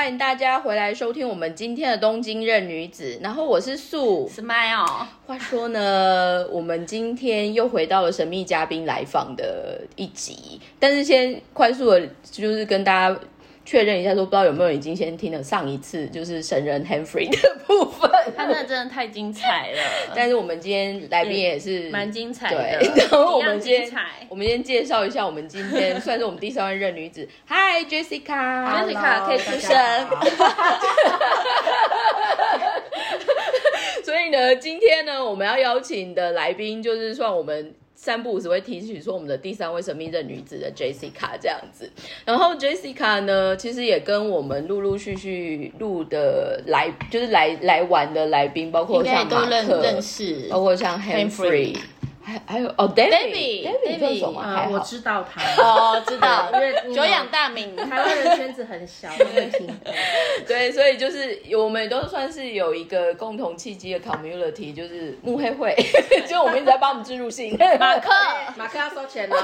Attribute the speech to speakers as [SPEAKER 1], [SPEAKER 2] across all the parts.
[SPEAKER 1] 欢迎大家回来收听我们今天的东京任女子。然后我是素。
[SPEAKER 2] Smile，
[SPEAKER 1] 话说呢，我们今天又回到了神秘嘉宾来访的一集，但是先快速的，就是跟大家确认一下，说不知道有没有已经先听了上一次就是神人 Henry 的 部分。
[SPEAKER 2] 他那真的太精彩了，
[SPEAKER 1] 但是我们今天来宾也是
[SPEAKER 2] 蛮精彩的。
[SPEAKER 1] 对，然后我们今天。我们先介绍一下，我们今天算是我们第三位任女子。Hi
[SPEAKER 2] Jessica，Jessica 可以出声
[SPEAKER 1] 所以呢，今天呢，我们要邀请的来宾就是算我们。三不五时会提起说我们的第三位神秘的女子的 Jessica 这样子，然后 Jessica 呢，其实也跟我们陆陆续续录的来，就是来来玩的来宾，包括像马
[SPEAKER 2] 克认
[SPEAKER 1] 克，
[SPEAKER 2] 认识，
[SPEAKER 1] 包括像
[SPEAKER 2] Henry，Humphrey
[SPEAKER 1] 还还有哦 David
[SPEAKER 2] David，
[SPEAKER 1] 这种吗？还
[SPEAKER 3] 啊，
[SPEAKER 1] 好
[SPEAKER 3] 我知道他，
[SPEAKER 2] 哦，知道，
[SPEAKER 3] 因为
[SPEAKER 2] 久仰大名，
[SPEAKER 3] 台湾人圈子很小。
[SPEAKER 1] 对，所以就是我们都算是有一个共同契机的 community，就是慕黑会，就我们一直在帮我们植入性。
[SPEAKER 2] 马克，
[SPEAKER 3] 马克要收钱哦，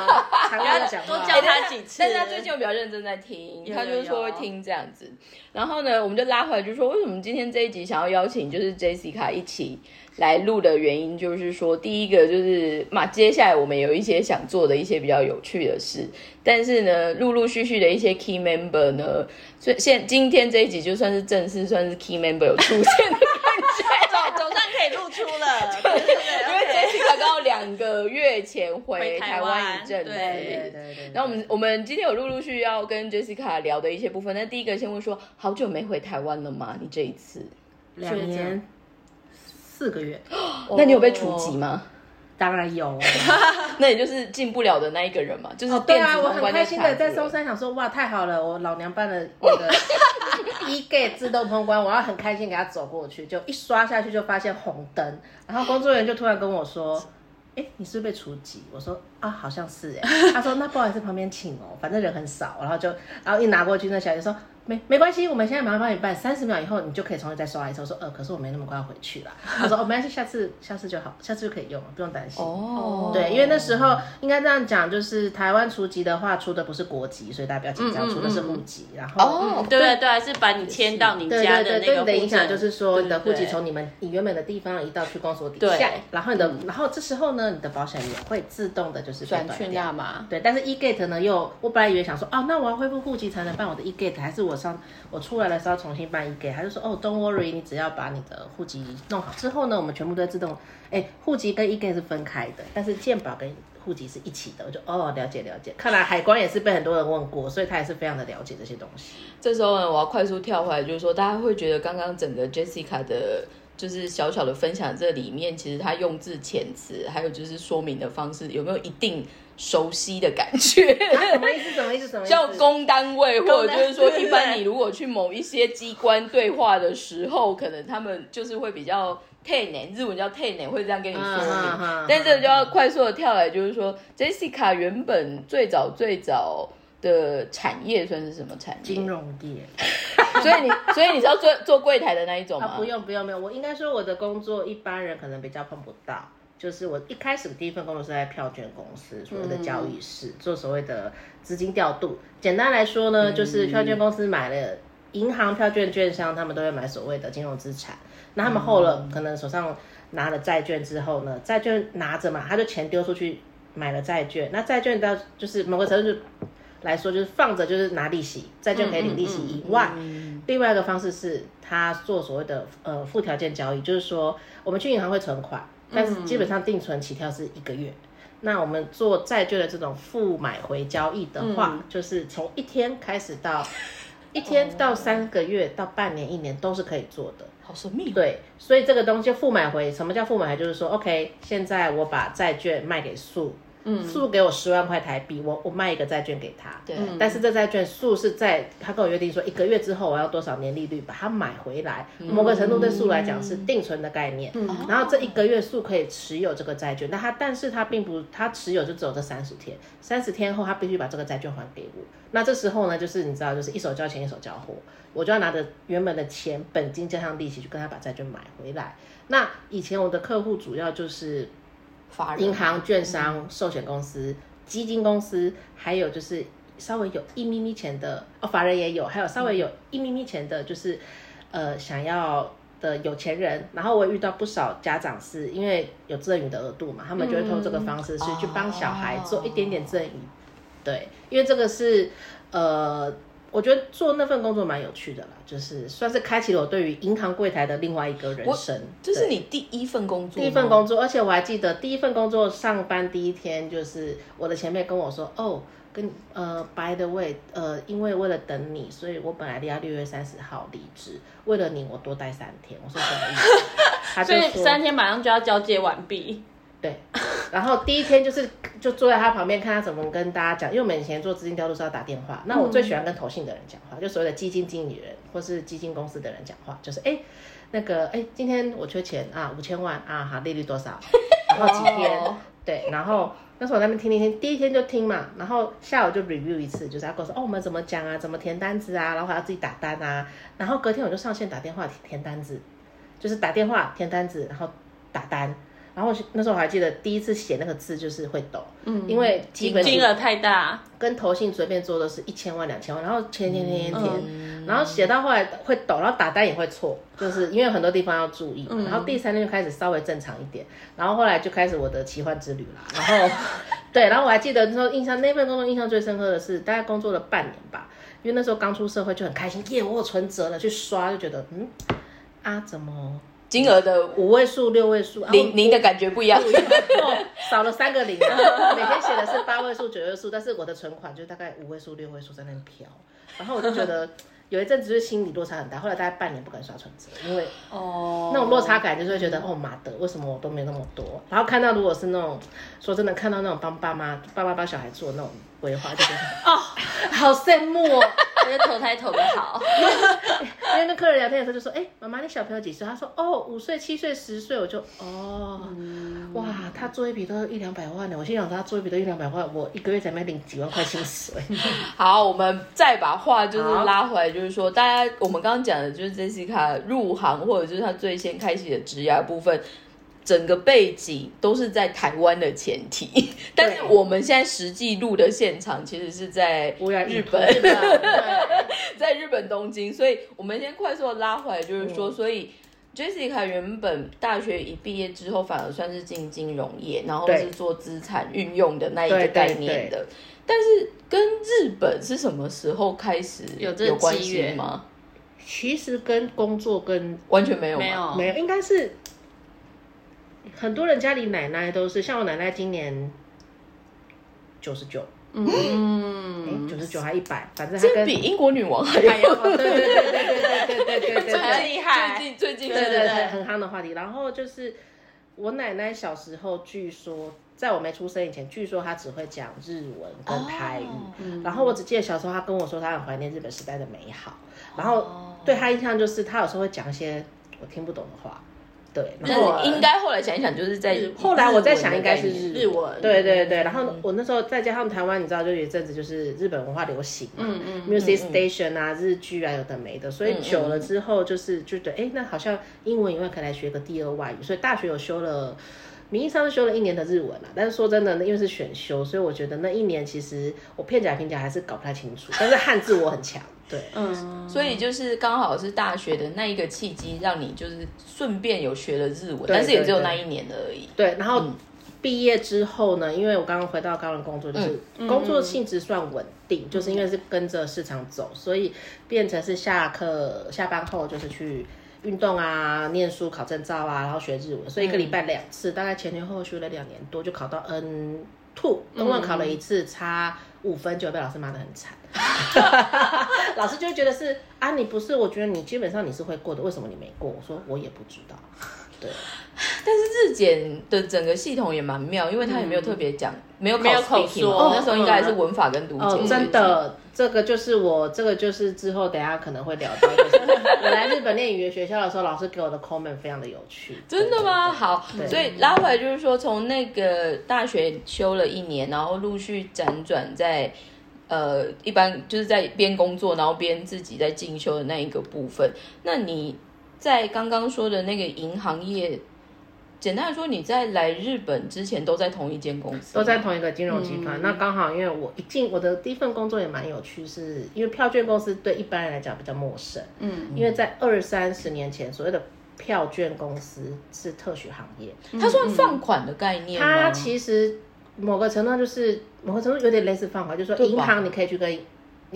[SPEAKER 3] 常用的讲话。
[SPEAKER 2] 多教他几次
[SPEAKER 1] 但是他最近有比较认真在听，他就是说会听这样子。然后呢，我们就拉回来，就说为什么今天这一集想要邀请就是 Jessica 一起来录的原因，就是说第一个就是嘛，接下来我们有一些想做的一些比较有趣的事，但是呢，陆陆续续的一些 key member 呢，所以现今天这一集就算是正式算是 key member 有出现的
[SPEAKER 2] 总总算可以露出了，对对对，
[SPEAKER 1] 因为 Jessica 刚好两个月前回
[SPEAKER 2] 回
[SPEAKER 1] 台
[SPEAKER 2] 台湾
[SPEAKER 1] 湾一阵子，
[SPEAKER 2] 对
[SPEAKER 3] 对对对。
[SPEAKER 1] 然后我们我们今天有陆陆续续要跟 Jessica 聊的一些部分，那第一个先问说，好久没回台湾了吗？你这一次，
[SPEAKER 3] 两年四个月，
[SPEAKER 1] 那你有被除籍吗？
[SPEAKER 3] 当然有哦。
[SPEAKER 1] 那也就是进不了的那一个人嘛，就是
[SPEAKER 3] 哦，对啊，我很开心的在松山想说，哇，太好了，我老娘办了那个 e gate 自动通关，我要很开心给他走过去，就一刷下去就发现红灯，然后工作人员就突然跟我说。哎，你是不是被除籍？我说啊，好像是哎。他说那不好意思，旁边请哦，反正人很少。然后就，然后一拿过去，那小姐说没没关系，我们现在马上帮你办，三十秒以后你就可以重新再刷一次。我说呃，可是我没那么快要回去啦。他说哦，没关系，下次下次就好，下次就可以用了，不用担心。
[SPEAKER 1] 哦，
[SPEAKER 3] 对，因为那时候应该这样讲，就是台湾除籍的话，出的不是国籍，所以大家不要紧张，出的是户籍。然后，
[SPEAKER 1] 哦，
[SPEAKER 2] 对对对，是把你迁到你
[SPEAKER 3] 对
[SPEAKER 2] 家
[SPEAKER 3] 对对，对
[SPEAKER 2] 的那个
[SPEAKER 3] 你的影响就是说，你的户籍
[SPEAKER 2] 对
[SPEAKER 3] 从你们你原本的地方移到去公所底
[SPEAKER 2] 对
[SPEAKER 3] 下，然后你的，然后这时候呢，你的保险也会自动的就是被
[SPEAKER 2] 转去
[SPEAKER 3] 断掉
[SPEAKER 2] 那嘛，
[SPEAKER 3] 对，但是 e gate 呢，又我本来以为想说，哦，那我要恢复户籍才能办我的 e gate，还是我上我出来的时候重新办 e 盖他就说，哦，don't worry，你只要把你的户籍弄好之后呢，我们全部都自动，哎，户籍跟 e 盖是分开的，但是健保跟户籍是一起的。我就哦，了解了解。看来海关也是被很多人问过，所以他也是非常的了解这些东西。
[SPEAKER 1] 这时候呢，我要快速跳回来，就是说大家会觉得刚刚整个 Jessica 的。就是小小的分享，这里面其实他用字遣词，还有就是说明的方式，有没有一定熟悉的感觉？
[SPEAKER 3] 啊什么意思？什么意思？什么意思？
[SPEAKER 1] 像公单位，或者就是说，一般你如果去某一些机关对话的时候，可能他们就是会比较 t 呢，日文叫 t 呢，会这样跟你说
[SPEAKER 3] 嗯嗯
[SPEAKER 1] 明。
[SPEAKER 3] 嗯
[SPEAKER 1] 但这个就要快速的跳来，就是说，Jessica 原本最早最早的产业算是什么产业？
[SPEAKER 3] 金融业。
[SPEAKER 1] 所以你，所以你是要做做柜台的那一种吗？
[SPEAKER 3] 啊，不用不用不用，我应该说我的工作一般人可能比较碰不到。就是我一开始第一份工作是在票券公司，所谓的交易室、做所谓的资金调度。简单来说呢，就是票券公司买了银行、票券、券商，他们都会买所谓的金融资产。那他们后了、可能手上拿了债券之后呢，债券拿着嘛，他就钱丢出去买了债券。那债券到就是某个程度就来说，就是放着就是拿利息，债券可以领利息以外，另外一个方式是他做所谓的呃附条件交易，就是说我们去银行会存款，但是基本上定存起跳是一个月。那我们做债券的这种负买回交易的话，就是从一天开始到一天到三个月到半年一年都是可以做的。
[SPEAKER 1] 好神秘、哦。
[SPEAKER 3] 对，所以这个东西负买回，什么叫负买回？就是说，OK，现在我把债券卖给素，嗯，素给我十万块台币，我我卖一个债券给他，
[SPEAKER 1] 对。
[SPEAKER 3] 但是这债券素是在他跟我约定说，一个月之后我要多少年利率把它买回来，某个程度对素来讲是定存的概念，然后这一个月素可以持有这个债券，那他但是他并不，他持有就只有这三十天，三十天后他必须把这个债券还给我，那这时候呢，就是你知道，就是一手交钱一手交货，我就要拿着原本的钱本金加上利息去跟他把债券买回来。那以前我的客户主要就是
[SPEAKER 1] 法人
[SPEAKER 3] 银行、券商、寿险公司、基金公司，还有就是稍微有一咪咪钱的哦，法人也有，还有稍微有一咪咪钱的，就是呃想要的有钱人。然后我也遇到不少家长是因为有赠与的额度嘛，他们就会通过这个方式是去帮小孩做一点点赠与。对，因为这个是呃。我觉得做那份工作蛮有趣的啦，就是算是开启了我对于银行柜台的另外一个人生。
[SPEAKER 1] 这是你第一份工作，
[SPEAKER 3] 第一份工作，而且我还记得第一份工作上班第一天，就是我的前辈跟我说：“哦，跟呃，by the way，呃，因为为了等你，所以我本来要六月三十号离职，为了你，我多待三天。”我说什么意思？
[SPEAKER 2] 他就说 三天马上就要交接完毕。
[SPEAKER 3] 对，然后第一天就是就坐在他旁边看他怎么跟大家讲，因为我们以前做资金调度是要打电话，那我最喜欢跟投信的人讲话，就所谓的基金经理人或是基金公司的人讲话，就是哎，那个哎，今天我缺钱啊，五千万啊，好利率多少？然后几天？对，然后那时候我在那边听听听，第一天就听嘛，然后下午就 review 一次，就是他跟我说哦，我们怎么讲啊，怎么填单子啊，然后还要自己打单啊，然后隔天我就上线打电话填单子，就是打电话填单子，然后打单。然后那时候我还记得第一次写那个字就是会抖，嗯，因为基本
[SPEAKER 2] 金额太大，
[SPEAKER 3] 跟投信随便做的是一千万两千万，然后填填填填填，然后写到后来会抖，然后打单也会错，就是因为很多地方要注意。然后第三天就开始稍微正常一点，然后后来就开始我的奇幻之旅啦。然后对，然后我还记得那时候印象那份工作印象最深刻的是，大概工作了半年吧，因为那时候刚出社会就很开心，耶，我有存折了，去刷就觉得嗯啊怎么。
[SPEAKER 1] 金额的
[SPEAKER 3] 五位数、六位数，
[SPEAKER 1] 零零的感觉不一样，
[SPEAKER 3] 少了三个零。每天写的是八位数、九位数，但是我的存款就大概五位数、六位数在那飘。然后我就觉得 有一阵子是心理落差很大，后来大概半年不敢刷存折，因为哦那种落差感就是会觉得哦妈的，为什么我都没那么多？然后看到如果是那种说真的，看到那种帮爸妈、爸爸帮小孩做那种规划，就觉得哦好羡慕哦。
[SPEAKER 2] 觉得投胎投的好，
[SPEAKER 3] 因为跟客人聊天的时候就说：“哎，妈妈，你小朋友几岁？”他说：“哦，五岁、七岁、十岁。”我就哦，哇，他做一笔都一两百万呢。我心想，他做一笔都一两百万，我一个月才没领几万块薪水。
[SPEAKER 1] 好，我们再把话就是拉回来，就是说，大家我们刚刚讲的就是 Jessica 入行或者就是他最先开启的职业部分。整个背景都是在台湾的前提，但是我们现在实际录的现场其实是在日本，在日本东京，所以我们先快速的拉回来，就是说，所以 Jessica 原本大学一毕业之后，反而算是进金融业，然后是做资产运用的那一个概念的，但是跟日本是什么时候开始
[SPEAKER 2] 有这
[SPEAKER 1] 关系吗？
[SPEAKER 3] 其实跟工作跟
[SPEAKER 1] 完全没有，
[SPEAKER 2] 没有，
[SPEAKER 3] 没有，应该是。很多人家里奶奶都是，像我奶奶今年九十九，嗯，九十九还一百，反正
[SPEAKER 1] 这比英国女王还要，
[SPEAKER 3] 对对对对对对对对对，
[SPEAKER 2] 最厉害，
[SPEAKER 1] 最近最近
[SPEAKER 3] 对对对很夯的话题。然后就是我奶奶小时候，据说在我没出生以前，据说她只会讲日文跟台语。然后我只记得小时候她跟我说，她很怀念日本时代的美好。然后对她印象就是，她有时候会讲一些我听不懂的话。对，然后
[SPEAKER 1] 应该后来想一想，就是在
[SPEAKER 3] 后来我在想，应该是
[SPEAKER 2] 日文。
[SPEAKER 3] 对对对，然后我那时候再加上台湾，你知道，就有一阵子就是日本文化流行嘛，嗯嗯，music station 啊，日剧啊，有的没的，所以久了之后就是觉得，哎，那好像英文以外可以来学个第二外语，所以大学有修了。名义上是修了一年的日文啊，但是说真的，因为是选修，所以我觉得那一年其实我片假平假还是搞不太清楚。但是汉字我很强，对，
[SPEAKER 1] 嗯，所以就是刚好是大学的那一个契机，让你就是顺便有学了日文，但是也只有那一年而已。
[SPEAKER 3] 对，然后毕业之后呢，因为我刚刚回到高人工作，就是工作性质算稳定，就是因为是跟着市场走，所以变成是下课下班后就是去。运动啊，念书考证照啊，然后学日文，所以一个礼拜两次，大概前前后后学了两年多，就考到 N two。中文考了一次，差五分就被老师骂得很惨。老师就会觉得是啊，你不是，我觉得你基本上你是会过的，为什么你没过？我说我也不知道。对，
[SPEAKER 1] 但是日检的整个系统也蛮妙，因为他也没有特别讲，没有
[SPEAKER 2] 没有口说，
[SPEAKER 1] 那时候应该还是文法跟读解。
[SPEAKER 3] 真的，这个就是我，这个就是之后等下可能会聊到。我来日本念语言学校的时候，老师给我的 comment 非常的有趣。
[SPEAKER 1] 真的吗？好，所以拉回来就是说，从那个大学修了一年，然后陆续辗转在呃，一般就是在边工作，然后边自己在进修的那一个部分。那你？在刚刚说的那个银行业简单来说，你在来日本之前都在同一间公司，
[SPEAKER 3] 都在同一个金融集团。那刚好，因为我一进我的第一份工作也蛮有趣，是因为票券公司对一般人来讲比较陌生。嗯，因为在二三十年前，所谓的票券公司是特许行业，
[SPEAKER 1] 它算放款的概念吗？
[SPEAKER 3] 它其实某个程度就是某个程度有点类似放款，就是说银行你可以去跟。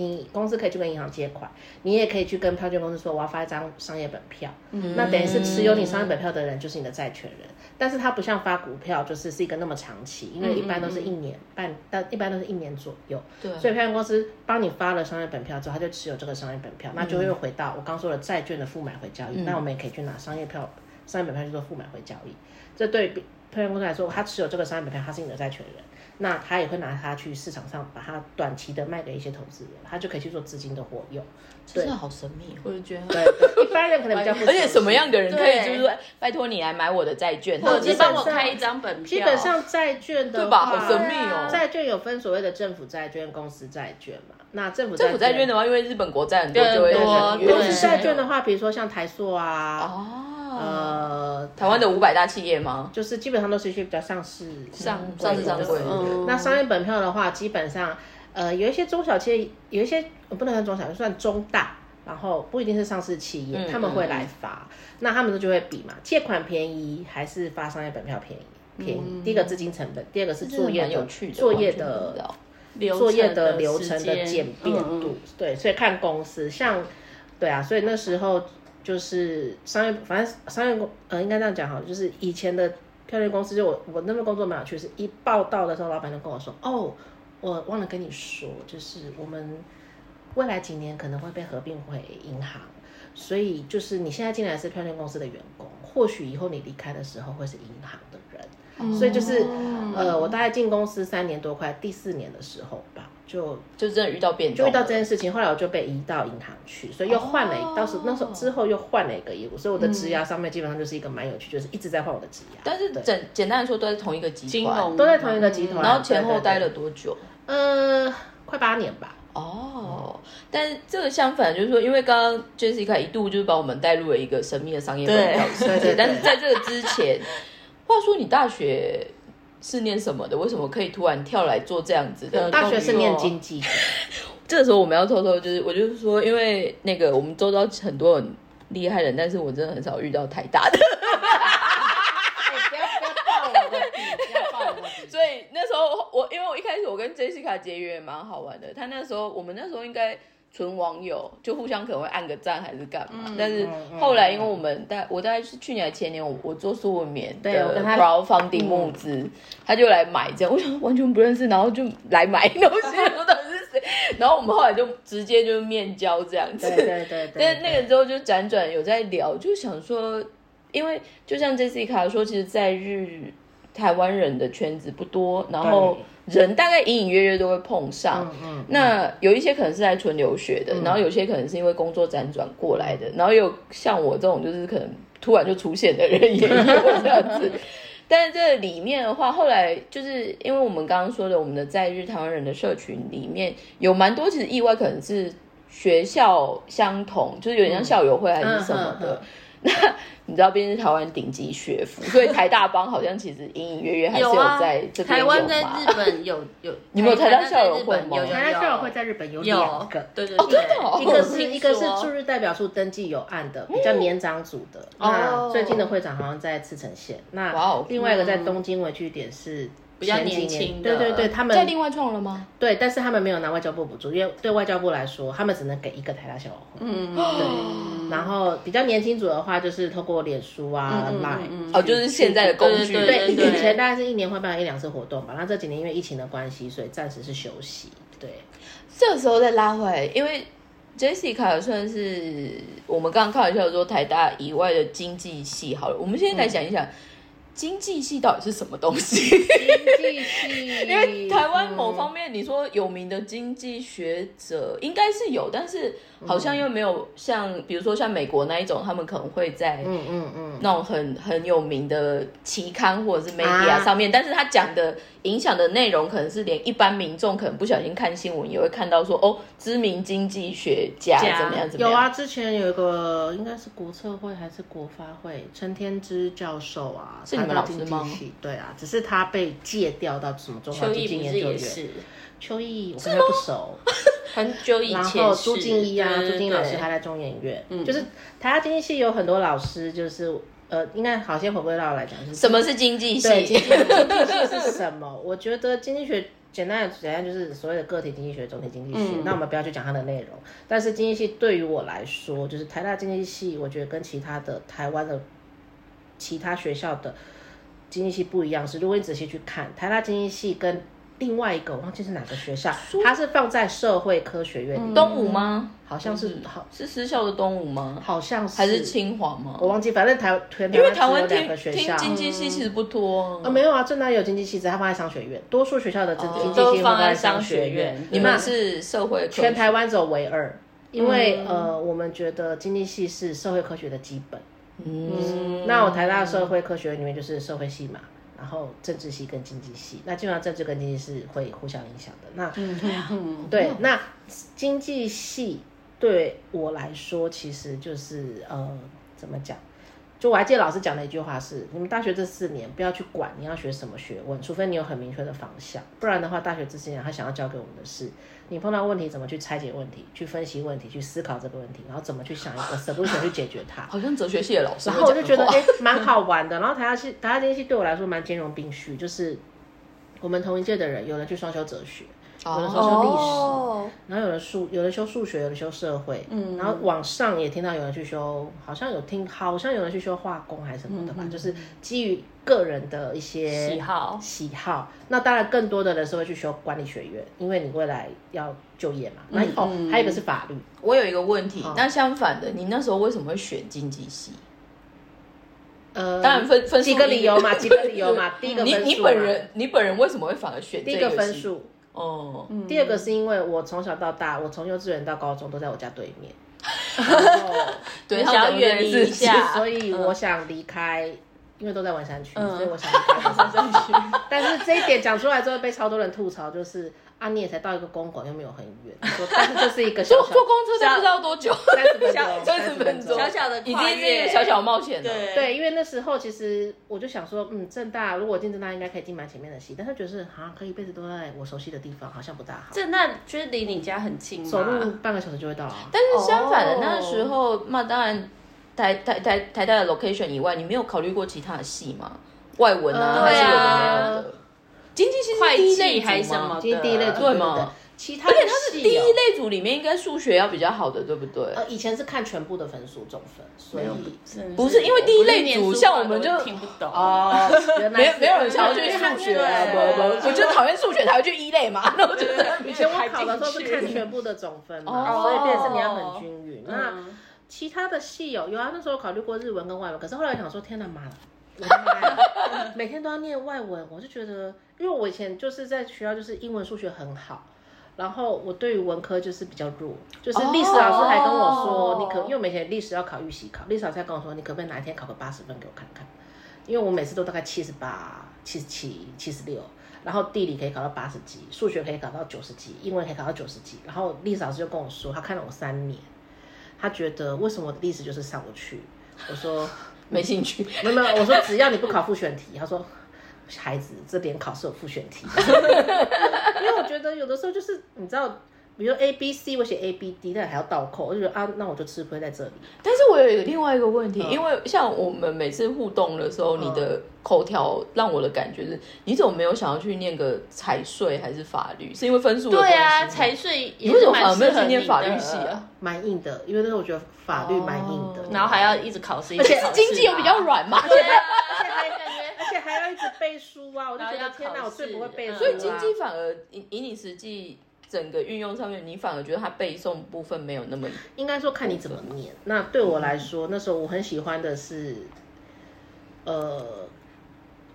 [SPEAKER 3] 你公司可以去跟银行借款，你也可以去跟票券公司说我要发一张商业本票，那等于是持有你商业本票的人就是你的债权人，但是它不像发股票，就是是一个那么长期，因为一般都是一年半，但一般都是一年左右，
[SPEAKER 1] 对，
[SPEAKER 3] 所以票券公司帮你发了商业本票之后，他就持有这个商业本票，那就又回到我刚说的债券的付买回交易，那我们也可以去拿商业票、商业本票去做付买回交易，这对票券公司来说，他持有这个商业本票，他是你的债权人。那他也会拿它去市场上，把它短期的卖给一些投资人，他就可以去做资金的活用。
[SPEAKER 1] 真的好神秘，
[SPEAKER 2] 我就觉得。
[SPEAKER 3] 对，一般人可能比较。
[SPEAKER 1] 而且什么样的人可以就是说，拜托你来买我的债券，
[SPEAKER 2] 或者帮我开一张本票。
[SPEAKER 3] 基本上债券的，
[SPEAKER 1] 对吧？好神秘哦。
[SPEAKER 3] 债券有分所谓的政府债券、公司债券嘛？那政府
[SPEAKER 1] 政府债券的话，因为日本国债很多，就会
[SPEAKER 2] 多。
[SPEAKER 3] 公司债券的话，比如说像台塑啊，哦，呃，
[SPEAKER 1] 台湾的五百大企业吗？
[SPEAKER 3] 就是基本上都是一些比较上市、
[SPEAKER 1] 上上市上柜。
[SPEAKER 3] 那商业本票的话，基本上，呃，有一些中小企业，有一些不能算中小，算中大。然后不一定是上市企业，他们会来发，那他们就会比嘛，借款便宜还是发商业本票便宜？便宜。第一个资金成本，第二个是作业的作业的作业的流程的简便度。对，所以看公司，像对啊，所以那时候就是商业，反正商业公呃，应该这样讲哈，就是以前的票券公司，就我我那份工作蛮有趣，是一报道的时候，老板就跟我说，哦，我忘了跟你说，就是我们。未来几年可能会被合并回银行，所以就是你现在进来是票券公司的员工，或许以后你离开的时候会是银行的人，所以就是呃，我大概进公司三年多，快第四年的时候吧，就
[SPEAKER 1] 就真的遇到变，
[SPEAKER 3] 就遇到这件事情，后来我就被移到银行去，所以又换了，到时那时候之后又换了一个业务，所以我的职涯上面基本上就是一个蛮有趣，就是一直在换我的职涯。
[SPEAKER 1] 但是简简单来说，都在同一个集团，
[SPEAKER 3] 都在同一个集团，
[SPEAKER 1] 然后前后待了多久？
[SPEAKER 3] 呃，快八年吧。
[SPEAKER 1] 哦，但这个相反就是说，因为刚刚 Jessica 一度就是把我们带入了一个神秘的商业本票世界，但是在这个之前，话说你大学是念什么的？为什么可以突然跳来做这样子的？
[SPEAKER 3] 大学是念经济。
[SPEAKER 1] 这个时候我们要偷偷就是，我就是说，因为那个我们周遭很多很厉害人，但是我真的很少遇到太大的。所以那时候我，因为我一开始我跟 Jessica 结缘蛮好玩的。他那时候，我们那时候应该纯网友，就互相可能会按个赞还是干嘛。但是后来，因为我们大我大概是去年前年，我我做苏文棉的 crowd funding 募资，他就来买这样，我想完全不认识，然后就来买东西，不知道是谁。然后我们后来就直接就面交这样子。
[SPEAKER 3] 对对对。
[SPEAKER 1] 但那个时候就辗转有在聊，就想说，因为就像 Jessica 说，其实，在日。台湾人的圈子不多，然后人大概隐隐约约都会碰上。那有一些可能是在纯留学的，然后有些可能是因为工作辗转过来的，然后有像我这种就是可能突然就出现的人也有这样子。但是这里面的话，后来就是因为我们刚刚说的，我们的在日台湾人的社群里面有蛮多，其实意外可能是学校相同，就是有点像校友会还是什么的。那你知道，毕竟是台湾顶级学府，所以台大帮好像其实隐隐约约还是有在这边
[SPEAKER 2] 台湾在日本有有，
[SPEAKER 1] 你们有台大校友会
[SPEAKER 3] 吗？有台大校友会在日本有两个，
[SPEAKER 2] 对对对，
[SPEAKER 1] 真的，
[SPEAKER 3] 一个是 一个是驻日代表处登记有案的，比较年长组的。那最近的会长好像在赤城县。那另外一个在东京委据点是。
[SPEAKER 2] 比较年轻
[SPEAKER 3] 的，对对对，他们
[SPEAKER 1] 在另外创了吗？
[SPEAKER 3] 对，但是他们没有拿外交部补助，因为对外交部来说，他们只能给一个台大校友会。嗯，对。然后比较年轻组的话，就是透过脸书啊、Line，
[SPEAKER 1] 哦，就是现在的工具。
[SPEAKER 3] 对，以前大概是一年会办一两次活动吧，然后这几年因为疫情的关系，所以暂时是休息。对，
[SPEAKER 1] 这个时候再拉回来，因为 Jessica 算是我们刚刚开玩笑说台大以外的经济系好了，我们现在来想一想。经济系到底是什么东西？经
[SPEAKER 3] 济系，
[SPEAKER 1] 因为台湾某方面你说有名的经济学者应该是有，但是好像又没有像，比如说像美国那一种，他们可能会在嗯嗯嗯那种很很有名的期刊或者是媒体啊上面，但是他讲的影响的内容可能是连一般民众可能不小心看新闻也会看到说，哦，知名经济学家
[SPEAKER 2] 家
[SPEAKER 1] 怎么样怎么样。
[SPEAKER 3] 有啊，之前有一个应该是国策会还是国发会，陈天之教授啊，
[SPEAKER 1] 是你们老师吗
[SPEAKER 3] 对啊，只是他被借调到什么中华
[SPEAKER 2] 邱
[SPEAKER 3] 经济研究院。
[SPEAKER 2] 是
[SPEAKER 3] 邱毅，我跟他不熟。
[SPEAKER 2] 很久以前然，
[SPEAKER 3] 后朱静怡啊，朱静怡老师还在中研院，就是台大经济系有很多老师，就是呃，应该好先回归到来讲，就是
[SPEAKER 1] 什么是经济
[SPEAKER 3] 对经济
[SPEAKER 1] 系？
[SPEAKER 3] 经济系是什么？我觉得经济学简单的简单就是所谓的个体经济学、总体经济学。那我们不要去讲它的内容，但是经济系对于我来说，就是台大经济系，我觉得跟其他的台湾的其他学校的经济系不一样，是如果你仔细去看台大经济系跟另外一个我忘记是哪个学校，它是放在社会科学院里，
[SPEAKER 1] 东吴吗？
[SPEAKER 3] 好像是好
[SPEAKER 1] 是私校的东吴吗？
[SPEAKER 3] 好像是。
[SPEAKER 1] 还是清华吗？
[SPEAKER 3] 我忘记，反正台全
[SPEAKER 1] 因为台
[SPEAKER 3] 台湾只有两个学校。
[SPEAKER 1] 听经济系其实不多
[SPEAKER 3] 啊，没有啊，正大也有经济系，只是它放在商学院。多数学校的经经济
[SPEAKER 2] 都放在商
[SPEAKER 3] 商学
[SPEAKER 2] 学院。
[SPEAKER 1] 你们是社会科学？
[SPEAKER 3] 全台湾只有唯二，因为、呃，我们觉得经济系是社会科学的基本。
[SPEAKER 1] 嗯，
[SPEAKER 3] 那我台大社会科学院里面就是社会系嘛，然后政治系跟经济系，那基本上政治跟经济是会互相影响的。那
[SPEAKER 2] 嗯，
[SPEAKER 3] 对，那经济系对我来说，其实就是呃，怎么讲？就我还记得老师讲的一句话是：你们大学这四年不要去管你要学什么学问，除非你有很明确的方向，不然的话，大学这四年他想要教给我们的是，你碰到问题怎么去拆解问题，去分析问题，去思考这个问题，然后怎么去想一个 solution 去解决它。
[SPEAKER 1] 好像哲学系的老师
[SPEAKER 3] 然。后我就觉得哎，蛮好玩的。然后台大系台大经济系对我来说蛮兼容并蓄，就是我们同一届的人，有人去双修哲学，有人说修历史。
[SPEAKER 2] 哦，
[SPEAKER 3] 然后有的数，有的修数学，有的修社会，嗯，然后网上也听到有人去修，好像有听，好像有人去修化工还是什么的吧，就是基于个人的一些
[SPEAKER 2] 喜好
[SPEAKER 3] 喜好。那当然，更多的人是会去修管理学院，因为你未来要就业嘛。那、哦，还有一个是法律，
[SPEAKER 1] 我有一个问题，那相反的，你那时候为什么会选经济系？
[SPEAKER 3] 呃，
[SPEAKER 1] 当然分分数
[SPEAKER 3] 几个理由嘛，几个理由嘛。第一个
[SPEAKER 1] 你
[SPEAKER 3] 分数嘛
[SPEAKER 1] 你本人你本人为什么会反而选
[SPEAKER 3] 第一个
[SPEAKER 1] 这系
[SPEAKER 3] 分数，
[SPEAKER 1] 哦，
[SPEAKER 3] 第二个是因为我从小到大，我从幼稚园到高中都在我家对面，然后
[SPEAKER 1] 对，
[SPEAKER 2] 想要远离一下。
[SPEAKER 3] 所以我想离开，因为都在文山区，所以我想文山区。但是这一点讲出来之后，被超多人吐槽，就是啊，你也才到一个公馆，又没有很远，说但是这是一个小小
[SPEAKER 1] 坐坐公车才不知道多久，
[SPEAKER 3] 三十分钟，
[SPEAKER 1] 三十分钟，
[SPEAKER 2] 小小的
[SPEAKER 1] 已经是一个小小冒险了。
[SPEAKER 2] 对
[SPEAKER 3] 对，因为那时候其实我就想说，嗯，正大如果进正大，应该可以进蛮前面的系，但是觉得是好像可以一辈子都在我熟悉的地方，好像不大好。
[SPEAKER 2] 正大就是离你家很近？
[SPEAKER 3] 走路半个小时就会到啊。
[SPEAKER 1] 但是相反的，
[SPEAKER 2] 哦
[SPEAKER 1] 那时候那当然台台台台大的 location 以外，你没有考虑过其他的系吗？外文啊，
[SPEAKER 3] 呃
[SPEAKER 1] 还是有的没有的。经济系
[SPEAKER 2] 会
[SPEAKER 1] 是第一类
[SPEAKER 2] 计还是什么？
[SPEAKER 3] 第一类组
[SPEAKER 1] 对吗
[SPEAKER 3] 其他
[SPEAKER 1] 而且它是第一类组里面应该数学要比较好的，对不对？
[SPEAKER 3] 呃，以前是看全部的分数总分，所以
[SPEAKER 1] 不是因为第一类组像我们就
[SPEAKER 2] 都听不懂
[SPEAKER 3] 哦，
[SPEAKER 1] 没有没有人想要去数学啊，
[SPEAKER 3] 对
[SPEAKER 1] 不不，我就讨厌数学才会去一类嘛。那我觉得
[SPEAKER 3] 以前我考的时候是看全部的总分嘛，
[SPEAKER 1] 哦
[SPEAKER 3] 所以变成是你要很均匀。那
[SPEAKER 2] 嗯
[SPEAKER 3] 其他的系有有啊，那时候考虑过日文跟外文，可是后来想说，天哪妈的，我的妈呀，每天都要念外文，我就觉得，因为我以前就是在学校就是英文数学很好。然后我对于文科就是比较弱，就是历史老师还跟我说，
[SPEAKER 1] 哦
[SPEAKER 3] 你可因为每天历史要考预习考，历史老师还跟我说，你可不可以哪一天考个八十分给我看看？因为我每次都大概七十八、七十七、七十六，然后地理可以考到八十几，数学可以考到九十几，英文可以考到九十几。然后历史老师就跟我说，他看了我三年，他觉得为什么我的历史就是上不去？我说
[SPEAKER 1] 没兴趣。
[SPEAKER 3] 没有没有，我说只要你不考复选题，他说孩子这点考试有复选题，因为我觉得有的时候就是你知道。比如 A B C，我写 A B D，但还要倒扣，我就觉得啊，那我就吃亏在这里。
[SPEAKER 1] 但是我有一个另外一个问题，因为像我们每次互动的时候，你的口条让我的感觉是，你怎么没有想要去念个财税还是法律？是因为分数的
[SPEAKER 2] 对啊，财税
[SPEAKER 1] 你为什么
[SPEAKER 2] 也是蛮
[SPEAKER 1] 反而没有去
[SPEAKER 2] 适合
[SPEAKER 1] 念法律系啊？？
[SPEAKER 3] 蛮硬的，因为那时候我觉得法律蛮硬的，
[SPEAKER 1] 哦
[SPEAKER 2] 然后还要一直考试，
[SPEAKER 3] 而且
[SPEAKER 1] 经济有比较软嘛？
[SPEAKER 2] 对啊，
[SPEAKER 3] 而且还感觉，而且还要一直背书啊！我就觉得天哪，我最不会背书、啊。
[SPEAKER 1] 所以经济反而以以你实际整个运用上面，你反而觉得它背诵部分没有那么
[SPEAKER 3] 应该说看你怎么念。那对我来说，那时候我很喜欢的是，呃，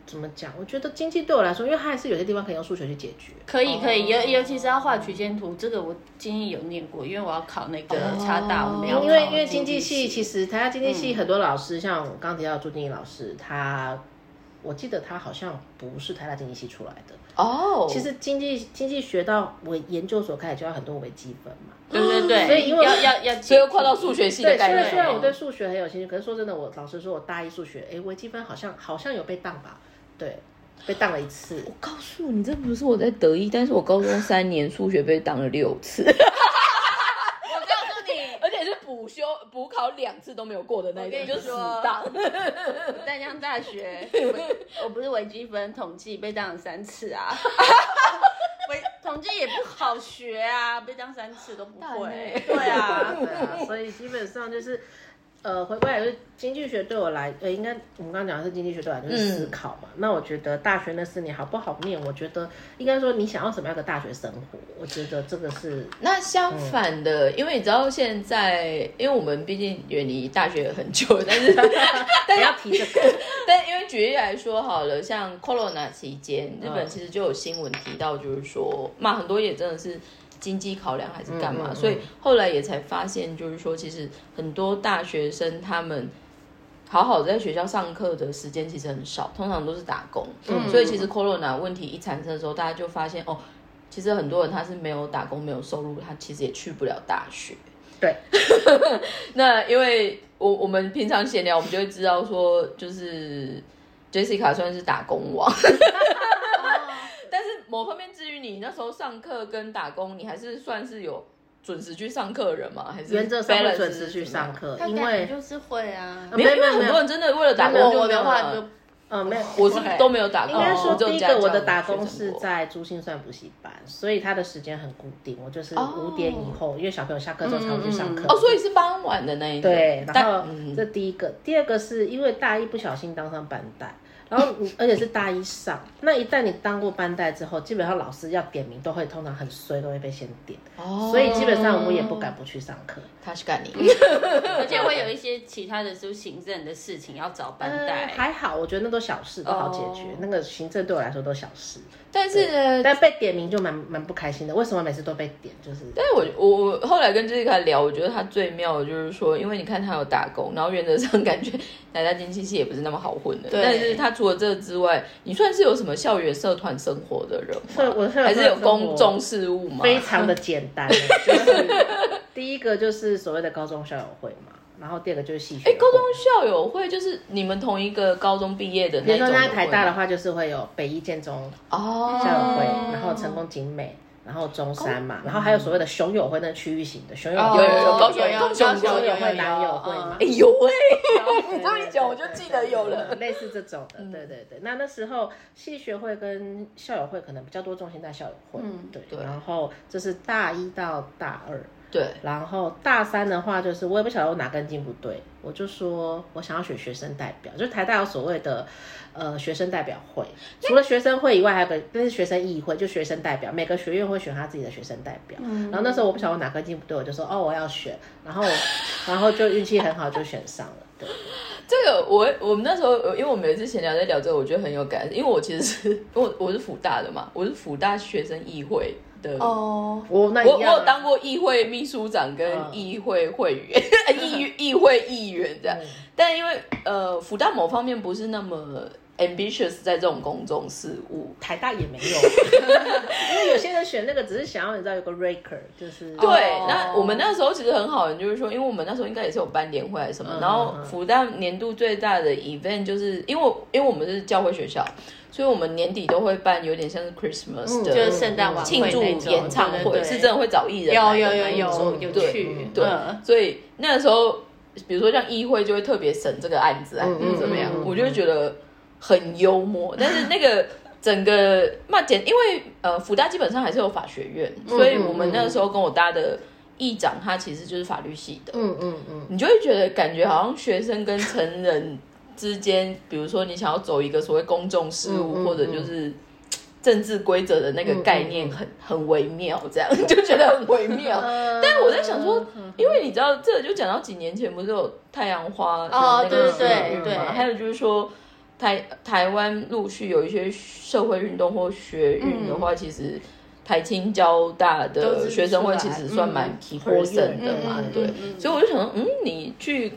[SPEAKER 3] 怎么讲？我觉得经济对我来说，因为它还是有些地方可以用数学去解决。
[SPEAKER 2] 可以可以，尤尤其是要画曲线图，这个我经济有念过，因为我要考那个差大，我们要
[SPEAKER 3] 因为因为经济系
[SPEAKER 2] 系
[SPEAKER 3] 其实台大经济系很多老师，像我刚刚提到的朱经理老师，他我记得他好像不是台大经济系出来的。
[SPEAKER 1] 哦，
[SPEAKER 3] 其实经济经济学到我研究所开始就要很多微积分嘛。
[SPEAKER 2] 对对对，
[SPEAKER 3] 所以因为
[SPEAKER 2] 要要要，
[SPEAKER 1] 所以又跨到数学系的
[SPEAKER 3] 对，
[SPEAKER 1] 概
[SPEAKER 3] 虽然虽然我。对数学很有兴趣，可是说真的，我老实说，我大一数学，哎，微积分好像好像有被当吧？对，被当了一次。
[SPEAKER 1] 我告诉你，这不是我在得意，但是我高中三年数学被当了六次，
[SPEAKER 2] 我告诉你，
[SPEAKER 1] 而且是补考两次都没有过的那
[SPEAKER 2] 我跟
[SPEAKER 1] 种，就死
[SPEAKER 2] 你说
[SPEAKER 1] 当。
[SPEAKER 2] 淡江大学，我我不是微积分统计被当了三次啊，微统计也不好学啊，被当三次都不会。对啊，
[SPEAKER 3] 对啊，所以基本上就是，呃，回归来就是经济学对我来，呃，应该我们刚刚讲的是经济学对我来就是思考嘛。那我觉得大学那四年好不好念，我觉得应该说你想要什么样的大学生活，我觉得这个是
[SPEAKER 1] 那相反的，因为你知道现在，因为我们毕竟远离大学很久，但是
[SPEAKER 3] 不要提这个。
[SPEAKER 1] 但因为举例来说好了，像 Corona 期间，日本其实就有新闻提到，就是说嘛，很多也真的是经济考量还是干嘛，
[SPEAKER 3] 嗯嗯嗯
[SPEAKER 1] 所以后来也才发现，就是说其实很多大学生他们。好好在学校上课的时间其实很少，通常都是打工。
[SPEAKER 3] 嗯
[SPEAKER 1] 所以其实 Corona 问题一产生的时候，大家就发现哦，其实很多人他是没有打工、没有收入，他其实也去不了大学。
[SPEAKER 3] 对，
[SPEAKER 1] 那因为我我们平常闲聊，我们就会知道说，就是 Jessica 算是打工王，某方面至于你那时候上课跟打工，你还是算是有准时去上课的人吗？还是
[SPEAKER 3] 原则上会准时去？上课，
[SPEAKER 2] 他
[SPEAKER 3] 因为
[SPEAKER 2] 就是会啊。
[SPEAKER 1] 没有，因为
[SPEAKER 3] 没有
[SPEAKER 1] 很多人真的为了打工就没有
[SPEAKER 2] 我的话
[SPEAKER 1] 了
[SPEAKER 2] 就
[SPEAKER 3] 呃没有，
[SPEAKER 1] 我是都没有打工，
[SPEAKER 3] 应该说第一个我的打工是在珠心算补习班，所以他的时间很固定，我就是
[SPEAKER 1] 哦
[SPEAKER 3] 五点以后，因为小朋友下课之后才会去上课。
[SPEAKER 1] 哦，所以是傍晚的那一种。
[SPEAKER 3] 对，然后
[SPEAKER 1] 嗯
[SPEAKER 3] 这第一个，第二个是因为大一不小心当上班带，然后你而且是大一上，那一旦你当过班带之后，基本上老师要点名都会通常很衰，都会被先点，
[SPEAKER 1] 哦
[SPEAKER 3] 所以基本上我也不敢不去上课。
[SPEAKER 1] 他是干你。
[SPEAKER 2] 而且会有一些其他的就是行政的事情要找班
[SPEAKER 3] 呃
[SPEAKER 2] 带。
[SPEAKER 3] 还好，我觉得那都小事，都好解决。
[SPEAKER 1] 哦
[SPEAKER 3] 那个行政对我来说都小事，
[SPEAKER 1] 但是呢，
[SPEAKER 3] 但被点名就蛮蛮不开心的。为什么每次都被点？就是
[SPEAKER 1] 但是我我我后来跟 Jessica 聊，我觉得他最妙的就是说，因为你看他有打工，然后原则上感觉奶奶经济系也不是那么好混的。
[SPEAKER 2] 对
[SPEAKER 1] 但是他除了这个之外，你算是有什么校园社团生活的人吗？
[SPEAKER 3] 是我是有
[SPEAKER 1] 还是有公众事务吗？
[SPEAKER 3] 非常的简单，就是 第一个就是所谓的高中校友会嘛，然后第二个就是戏学
[SPEAKER 1] 哎，
[SPEAKER 3] 会。
[SPEAKER 1] 高中校友会就是你们同一个高中毕业的
[SPEAKER 3] 比如说
[SPEAKER 1] 那种
[SPEAKER 3] 在台大的
[SPEAKER 1] 话
[SPEAKER 3] 话，就是会有北一建中
[SPEAKER 1] 哦，
[SPEAKER 3] 校友会，然后成功景美，然后中山嘛，然后还有所谓的熊友会，那区域型的熊友
[SPEAKER 2] 哦
[SPEAKER 3] 会，
[SPEAKER 1] 有有有高雄
[SPEAKER 2] 有有有有
[SPEAKER 3] 南友会嘛
[SPEAKER 1] 哎。有哎，你这么一讲我就记得有了。
[SPEAKER 3] 类似这种的，对对对。那那时候系学会跟校友会可能比较多重心在校友会，
[SPEAKER 2] 嗯
[SPEAKER 3] 对
[SPEAKER 1] 对
[SPEAKER 3] 然后这是大一到大二，
[SPEAKER 1] 对，
[SPEAKER 3] 然后大三的话，就是我也不晓得我哪根筋不对，我就说我想要选学生代表，就是台大有所谓的呃学生代表会，除了学生会以外，还有个那是学生议会，就学生代表，每个学院会选他自己的学生代表。嗯然后那时候我不晓得我哪根筋不对，我就说哦我要选，然后 然后就运气很好就选上了，对。
[SPEAKER 1] 这个我我们那时候，因为我们有一次闲聊在聊这个，我觉得很有感，因为我其实是因为我我是辅大的嘛，我是辅大学生议会的。
[SPEAKER 2] 哦，
[SPEAKER 3] 我那
[SPEAKER 1] 我有当过议会秘书长跟
[SPEAKER 3] 嗯。
[SPEAKER 1] 议会会员，议议会议员这样，
[SPEAKER 3] 嗯。
[SPEAKER 1] 但因为呃福大某方面不是那么 ambitious 在这种公众事务，
[SPEAKER 3] 台大也没有，因为有些人选那个只是想要你知道有个 raker，就是
[SPEAKER 1] 对，
[SPEAKER 2] 哦。
[SPEAKER 1] 那我们那时候其实很好玩，就是说，因为我们那时候应该也是有办年会还是什么，
[SPEAKER 3] 嗯
[SPEAKER 1] 然后
[SPEAKER 3] 嗯嗯。
[SPEAKER 1] 福大年度最大的 event 就是因为我因为我们是教会学校，所以我们年底都会办有点像是 Christmas 的，
[SPEAKER 2] 就是圣诞晚会
[SPEAKER 1] 庆祝演唱会，是真的会找艺人
[SPEAKER 2] 有有有有有去，
[SPEAKER 1] 对
[SPEAKER 2] 嗯，
[SPEAKER 1] 所以那时候比如说像议会就会特别审这个案子啊，
[SPEAKER 3] 嗯
[SPEAKER 1] 怎么样
[SPEAKER 3] 嗯嗯，嗯
[SPEAKER 1] 我就会觉得很幽默，但是那个。整个嘛简，因为呃，福大基本上还是有法学院，所以我们那个时候跟我搭的议长，他其实就是法律系的，
[SPEAKER 3] 嗯嗯嗯，
[SPEAKER 1] 你就会觉得感觉好像学生跟成人之间，比如说你想要走一个所谓公众事务，或者就是政治规则的那个概念很、很微妙，这样就觉得很微妙。
[SPEAKER 3] 呃
[SPEAKER 1] 但是我在想说，
[SPEAKER 3] 嗯
[SPEAKER 1] 因为你知道，这就讲到几年前不是有太阳花的
[SPEAKER 2] 哦
[SPEAKER 1] 那个
[SPEAKER 2] 对
[SPEAKER 1] 还有就是说。台台湾陆续有一些社会运动或学运的话，其实台青交大的
[SPEAKER 2] 是
[SPEAKER 1] 学生会其实算蛮
[SPEAKER 2] 嗯
[SPEAKER 1] key
[SPEAKER 3] 活跃
[SPEAKER 1] person 的嘛，对
[SPEAKER 2] 嗯嗯，嗯。
[SPEAKER 1] 所以我就想说，嗯，你去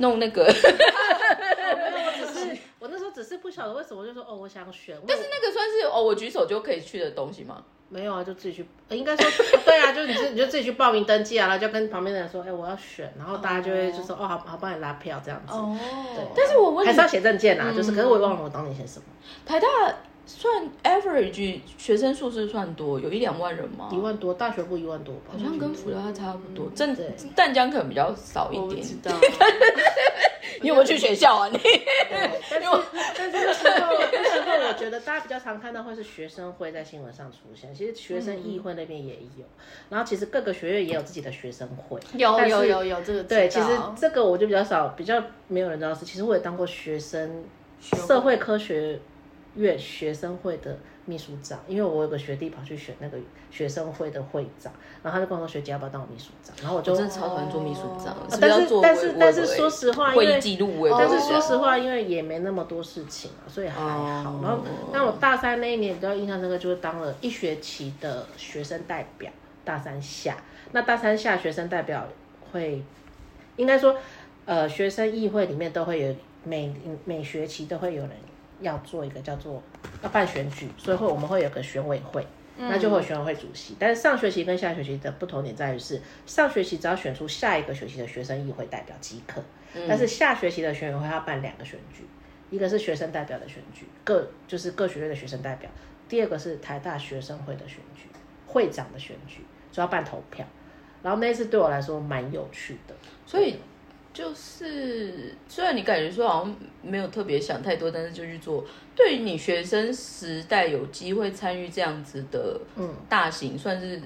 [SPEAKER 1] 弄那个，
[SPEAKER 3] 没有，我只是我那时候只只是不晓得为什么就说哦，我想选，
[SPEAKER 1] 但是那个算是哦，我举手就可以去的东西吗？
[SPEAKER 3] 没有啊，就自己去，呃应该说对啊，就是你自你就自己去报名登记啊，然后就跟旁边的人说，哎、我要选，然后大家就会就说哦，好好帮你拉票这样子。
[SPEAKER 1] 哦。
[SPEAKER 3] 对。
[SPEAKER 1] 但是我问你
[SPEAKER 3] 还是，要写证件啊，就是可是我也忘了我当年写什么，
[SPEAKER 1] 台大算 average 学生数是算多，有一两万人吗？
[SPEAKER 3] 一万多，大学部一万多吧，
[SPEAKER 1] 好像跟福大差不多，正
[SPEAKER 3] 对
[SPEAKER 1] 淡江可能比较少一点。
[SPEAKER 2] 我不知道，
[SPEAKER 1] 你有没有去学校啊？你
[SPEAKER 3] 对但是但是那时候那时候我觉得大家比较常看到会是学生会在新闻上出现，其实学生议会那边也有，然后其实各个学院也有自己的学生会，
[SPEAKER 2] 有
[SPEAKER 3] 但是
[SPEAKER 2] 有有有这个知
[SPEAKER 3] 对，其实
[SPEAKER 2] 道
[SPEAKER 3] 这个我就比较少，比较没有人知道是，其实我也当过学生社会科学院学生会的秘书长，因为我有个学弟跑去选那个学生会的会长，然后他就跟我说学姐要不要当我秘书长，然后我就
[SPEAKER 1] 我真的超讨厌做秘书长，
[SPEAKER 3] 但是但是但是说实话，因
[SPEAKER 1] 会记录，
[SPEAKER 3] 但是说实话，因为也没那么多事情啊，所以还好。
[SPEAKER 1] 哦
[SPEAKER 3] 然后，那我大三那一年比较印象深刻，就是当了一学期的学生代表，大三下。那大三下学生代表会，应该说，呃，学生议会里面都会有每每学期都会有人要做一个叫做要办选举，所以会我们会有个选委会。那就会有选委会主席，但是上学期跟下学期的不同点在于是，上学期只要选出下一个学期的学生议会代表即可，但是下学期的选委会要办两个选举，一个是学生代表的选举，各就是各学院的学生代表；第二个是台大学生会的选举，会长的选举，就要办投票。然后那一次对我来说蛮有趣的，
[SPEAKER 1] 所以就是虽然你感觉说好像没有特别想太多，但是就去做。对于你学生时代有机会参与这样子的
[SPEAKER 3] 嗯
[SPEAKER 1] 大型，算是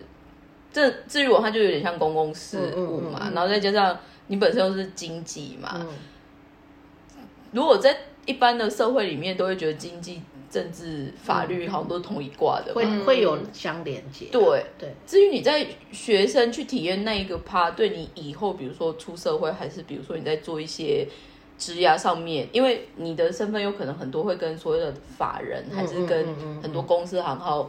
[SPEAKER 1] 这至于我，它就有点像公共事务嘛，然后再加上你本身又是经济嘛，
[SPEAKER 3] 嗯，
[SPEAKER 1] 如果在一般的社会里面，都会觉得经济、政治、法律好像都是同一挂的。
[SPEAKER 3] 会会有相连接。
[SPEAKER 1] 对，
[SPEAKER 3] 对，
[SPEAKER 1] 至于你在学生去体验那一个趴，对你以后，比如说出社会，还是比如说你在做一些职涯上面，因为你的身份有可能很多会跟所有的法人，还是跟很多公司行号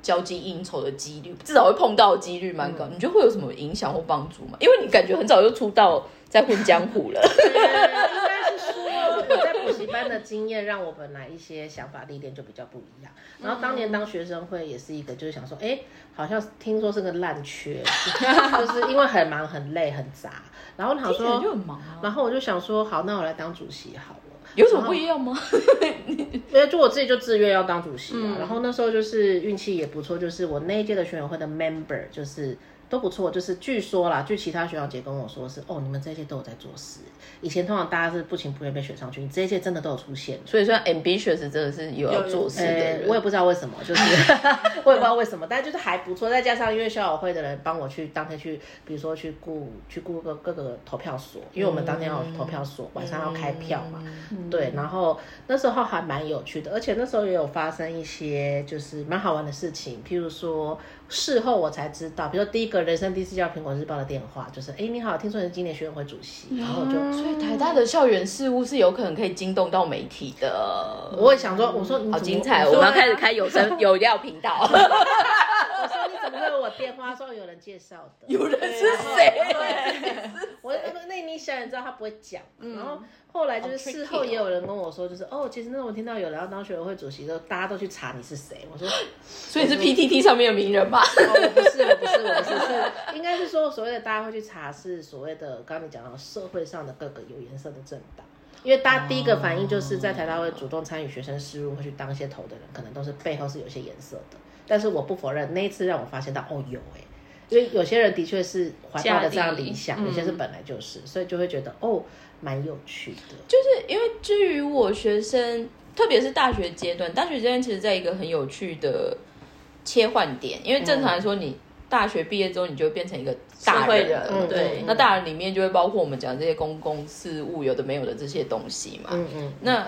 [SPEAKER 1] 交际应酬的几率，至少会碰到的几率蛮高。你觉得会有什么影响或帮助吗？因为你感觉很早就出道，在混江湖了。
[SPEAKER 3] 呃应该是说我在补习班的经验，让我本来一些想法历练就比较不一样。然后当年当学生会也是一个，就是想说，哎，好像听说是个烂缺，就是因为很忙、很累、很杂。然后想
[SPEAKER 1] 听起来就
[SPEAKER 3] 说，
[SPEAKER 1] 很忙啊，
[SPEAKER 3] 然后我就想说，好，那我来当主席好了。
[SPEAKER 1] 有什么不一样吗？
[SPEAKER 3] 因为就我自己就自愿要当主席啊，然后那时候就是运气也不错，就是我那一届的选委会的 member 就是都不错，就是据说啦，据其他学长姐跟我说是哦，你们这一届都有在做事，以前通常大家是不情不愿被选上去，你这一届真的都有出现。
[SPEAKER 1] 所以说 ambitious 真的是有要做事的
[SPEAKER 3] 我也不知道为什么，就是 我也不知道为什么，但就是还不错。再加上因为校友会的人帮我去当天去，比如说去雇去雇个各个投票所，因为我们当天要有投票所，晚上要开票嘛。对，然后那时候还蛮有趣的，而且那时候也有发生一些就是蛮好玩的事情，譬如说事后我才知道，比如说第一个人生第一次叫苹果日报的电话，就是哎你好，听说你是今年学院会主席，然后我就。
[SPEAKER 1] 所以台大的校园事务是有可能可以惊动到媒体的。
[SPEAKER 3] 我也想说，我说你
[SPEAKER 1] 好精彩！
[SPEAKER 3] 说
[SPEAKER 1] 我们要开始开有声有料频道。
[SPEAKER 3] 电话？说有人介绍的。
[SPEAKER 1] 有人是谁？
[SPEAKER 3] 我 那你想也知道他不会讲，然后后来就是事后也有人跟我说，就是哦，其实那我听到有人要当学委会主席的时候，大家都去查你是谁。我说哦，
[SPEAKER 1] 所以是 PTT 上面的名人吧？
[SPEAKER 3] 我不是，我不是，我不是，是应该是说所谓的大家会去查是所谓的刚刚你讲到社会上的各个有颜色的政党。因为大家第一个反应就是在台大会主动参与学生事务，会去当一些头的人，可能都是背后是有些颜色的。但是我不否认，那一次让我发现到哦有哎、因为有些人的确是怀抱的这样理想，有些是本来就是，所以就会觉得哦蛮有趣的。
[SPEAKER 1] 就是因为至于我学生，特别是大学阶段，大学阶段其实在一个很有趣的切换点，因为正常来说，你大学毕业之后，你就会变成一个大
[SPEAKER 2] 社会
[SPEAKER 1] 人了，
[SPEAKER 2] 人，
[SPEAKER 3] 嗯
[SPEAKER 2] 对，
[SPEAKER 1] 那大人里面就会包括我们讲这些公共事务有的没有的这些东西嘛。
[SPEAKER 3] 嗯嗯，
[SPEAKER 1] 那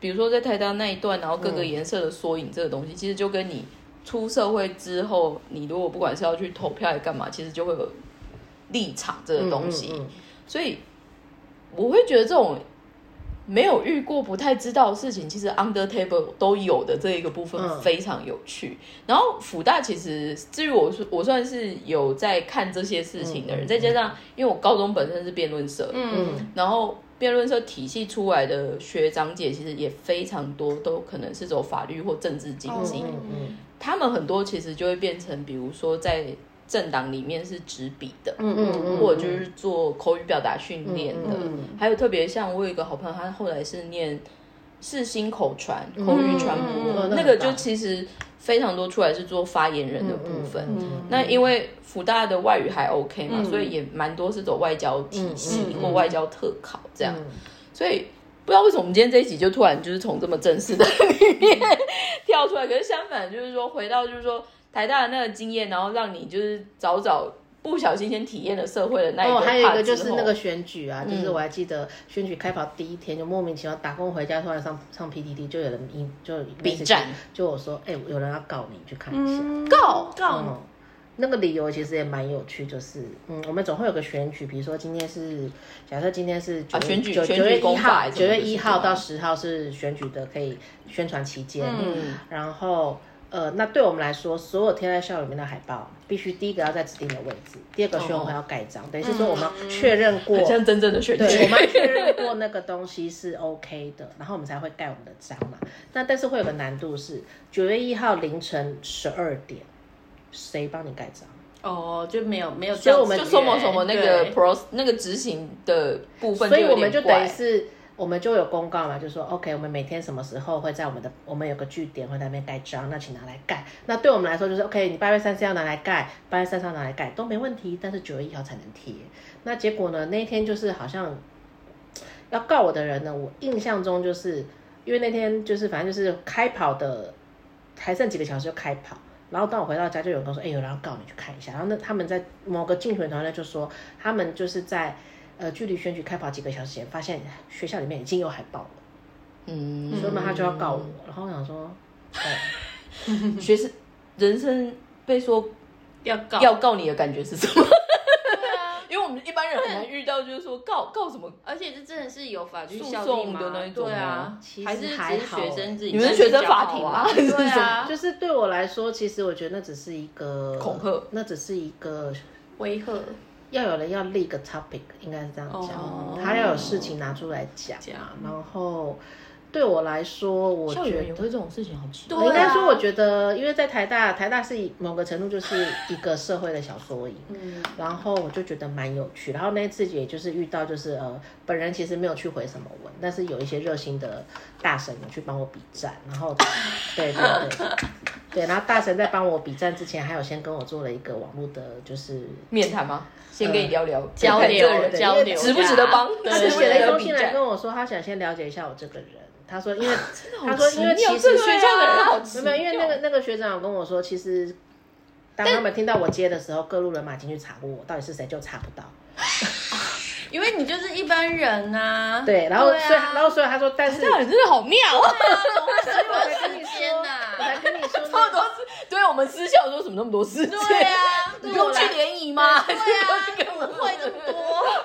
[SPEAKER 1] 比如说在台大那一段，然后各个颜色的缩影这个东西，其实就跟你出社会之后，你如果不管是要去投票还是干嘛，其实就会有立场这个东西。
[SPEAKER 3] 嗯嗯
[SPEAKER 1] 所以我会觉得这种没有遇过、不太知道的事情，其实 under table 都有的这一个部分
[SPEAKER 3] 嗯。
[SPEAKER 1] 非常有趣。然后辅大其实，至于我我算是有在看这些事情的人，再加上因为我高中本身是辩论社，
[SPEAKER 2] 嗯，
[SPEAKER 1] 然后辩论社体系出来的学长姐，其实也非常多，都可能是走法律或政治经济。
[SPEAKER 3] 嗯嗯
[SPEAKER 1] 他们很多其实就会变成，比如说在政党里面是执笔的，
[SPEAKER 3] 嗯嗯嗯，
[SPEAKER 1] 或者就是做口语表达训练的。
[SPEAKER 3] 嗯
[SPEAKER 1] 还有特别像我有一个好朋友，他后来是念世新口传、口语传播，
[SPEAKER 3] 嗯
[SPEAKER 1] 那个就其实非常多出来是做发言人的部分。
[SPEAKER 3] 嗯
[SPEAKER 1] 那因为福大的外语还 OK 嘛，所以也蛮多是走外交体系或外交特考这样。
[SPEAKER 3] 嗯。
[SPEAKER 1] 所以不知道为什么我们今天这一集就突然就是从这么正式的里面跳出来，可是相反就是说回到就是说台大的那个经验，然后让你就是早早不小心先体验了社会的那一个
[SPEAKER 3] 哦，还有一个就是那个选举啊，就是
[SPEAKER 1] 嗯
[SPEAKER 3] 我还记得选举开跑第一天就莫名其妙打工回家，突然上上 PTT 就有人一就
[SPEAKER 1] 比战，
[SPEAKER 3] 就我说，哎、有人要告你，去看一下。
[SPEAKER 1] 告。
[SPEAKER 2] 告。
[SPEAKER 3] 嗯，那个理由其实也蛮有趣，就是嗯，我们总会有个选举，比如说今天是假设今天是九
[SPEAKER 1] 啊选举
[SPEAKER 3] 九月一号，九月一号到十号是选举的可以宣传期间，
[SPEAKER 1] 嗯。
[SPEAKER 3] 然后。呃，那对我们来说，所有贴在校里面的海报，必须第一个要在指定的位置，第二个需要我们要盖章，等于是说我们要确认过，
[SPEAKER 1] 很像真正的选举。
[SPEAKER 3] 对，我们要 确认过那个东西是 OK 的，然后我们才会盖我们的章嘛。那但是会有个难度是，九月一号凌晨十二点，谁帮你盖章？
[SPEAKER 2] 哦，就没有没有，
[SPEAKER 3] 所以我们
[SPEAKER 1] 就什么什么那个 pros 那个执行的部分，
[SPEAKER 3] 所以我们就等于是。我们就有公告嘛，就说 OK，我们每天什么时候会在我们的我们有个据点会在那边盖章，那请拿来盖。那对我们来说就是 OK，你八月三十要拿来盖，八月三十号拿来盖都没问题，但是九月一号才能贴。那结果呢？那一天就是好像要告我的人呢，我印象中就是因为那天就是反正就是开跑的，还剩几个小时就开跑。然后当我回到家，就有人说：“哎、有人要告你，去看一下。”然后那他们在某个竞选团队就说，他们就是在呃距离选举开跑几个小时前，发现学校里面已经有海报了，
[SPEAKER 1] 嗯，
[SPEAKER 3] 所以嘛他就要告我。然后我想说，哦，
[SPEAKER 1] 学生人生被说
[SPEAKER 2] 要告
[SPEAKER 1] 要告。你的感觉是什么？
[SPEAKER 2] 对啊，
[SPEAKER 1] 因为我们一般人很难遇到，就是说告告什么？
[SPEAKER 2] 而且这真的是有法律
[SPEAKER 1] 诉
[SPEAKER 2] 效力
[SPEAKER 1] 讼
[SPEAKER 2] 吗
[SPEAKER 1] 的那一种
[SPEAKER 2] 对啊。
[SPEAKER 1] 吗，
[SPEAKER 3] 其实
[SPEAKER 2] 还
[SPEAKER 3] 好
[SPEAKER 2] 学生自己
[SPEAKER 1] 你们是学生法庭吗？
[SPEAKER 2] 对啊，
[SPEAKER 3] 就是对我来说，其实我觉得那只是一个
[SPEAKER 1] 恐吓。
[SPEAKER 3] 那只是一个
[SPEAKER 2] 威吓
[SPEAKER 3] 要有人要立个 topic，应该是这样讲，
[SPEAKER 2] 哦
[SPEAKER 3] 他要有事情拿出来讲
[SPEAKER 2] 讲。
[SPEAKER 3] 然后对我来说，我觉得。
[SPEAKER 1] 会这种事情，好奇怪。
[SPEAKER 3] 应该说，我觉得，因为在台大，台大是某个程度就是一个社会的小缩影，
[SPEAKER 2] 嗯，
[SPEAKER 3] 然后我就觉得蛮有趣。然后那次也就是遇到，就是呃，本人其实没有去回什么文，但是有一些热心的大神有去帮我比战，然后 对对对对，然后大神在帮我比战之前，还有先跟我做了一个网络的，就是
[SPEAKER 1] 面谈吗？先跟你聊聊
[SPEAKER 2] 交流交流，
[SPEAKER 1] 值不值得帮
[SPEAKER 2] 对
[SPEAKER 3] 他就写了一封信来跟我说，他想先了解一下我这个人。他说，因为他说，因为其实
[SPEAKER 1] 学校的人好奇
[SPEAKER 3] 没有，因为那个那个学长有跟我说，其实当他们听到我接的时候，各路人马进去查过我到底是谁，就查不到。
[SPEAKER 2] 因为你就是一般人呐，
[SPEAKER 3] 对，然后
[SPEAKER 2] 啊
[SPEAKER 3] 所以然后所以他说，但是
[SPEAKER 1] 这个人真的好妙啊！
[SPEAKER 2] 所以
[SPEAKER 3] 我才跟你
[SPEAKER 2] 呐
[SPEAKER 3] 我才跟你说
[SPEAKER 1] 这么多事，对我们私校说什么那么多事情？
[SPEAKER 2] 对啊，
[SPEAKER 1] 不用去联谊吗？
[SPEAKER 2] 对啊
[SPEAKER 1] 要去跟我
[SPEAKER 2] 误会这么多，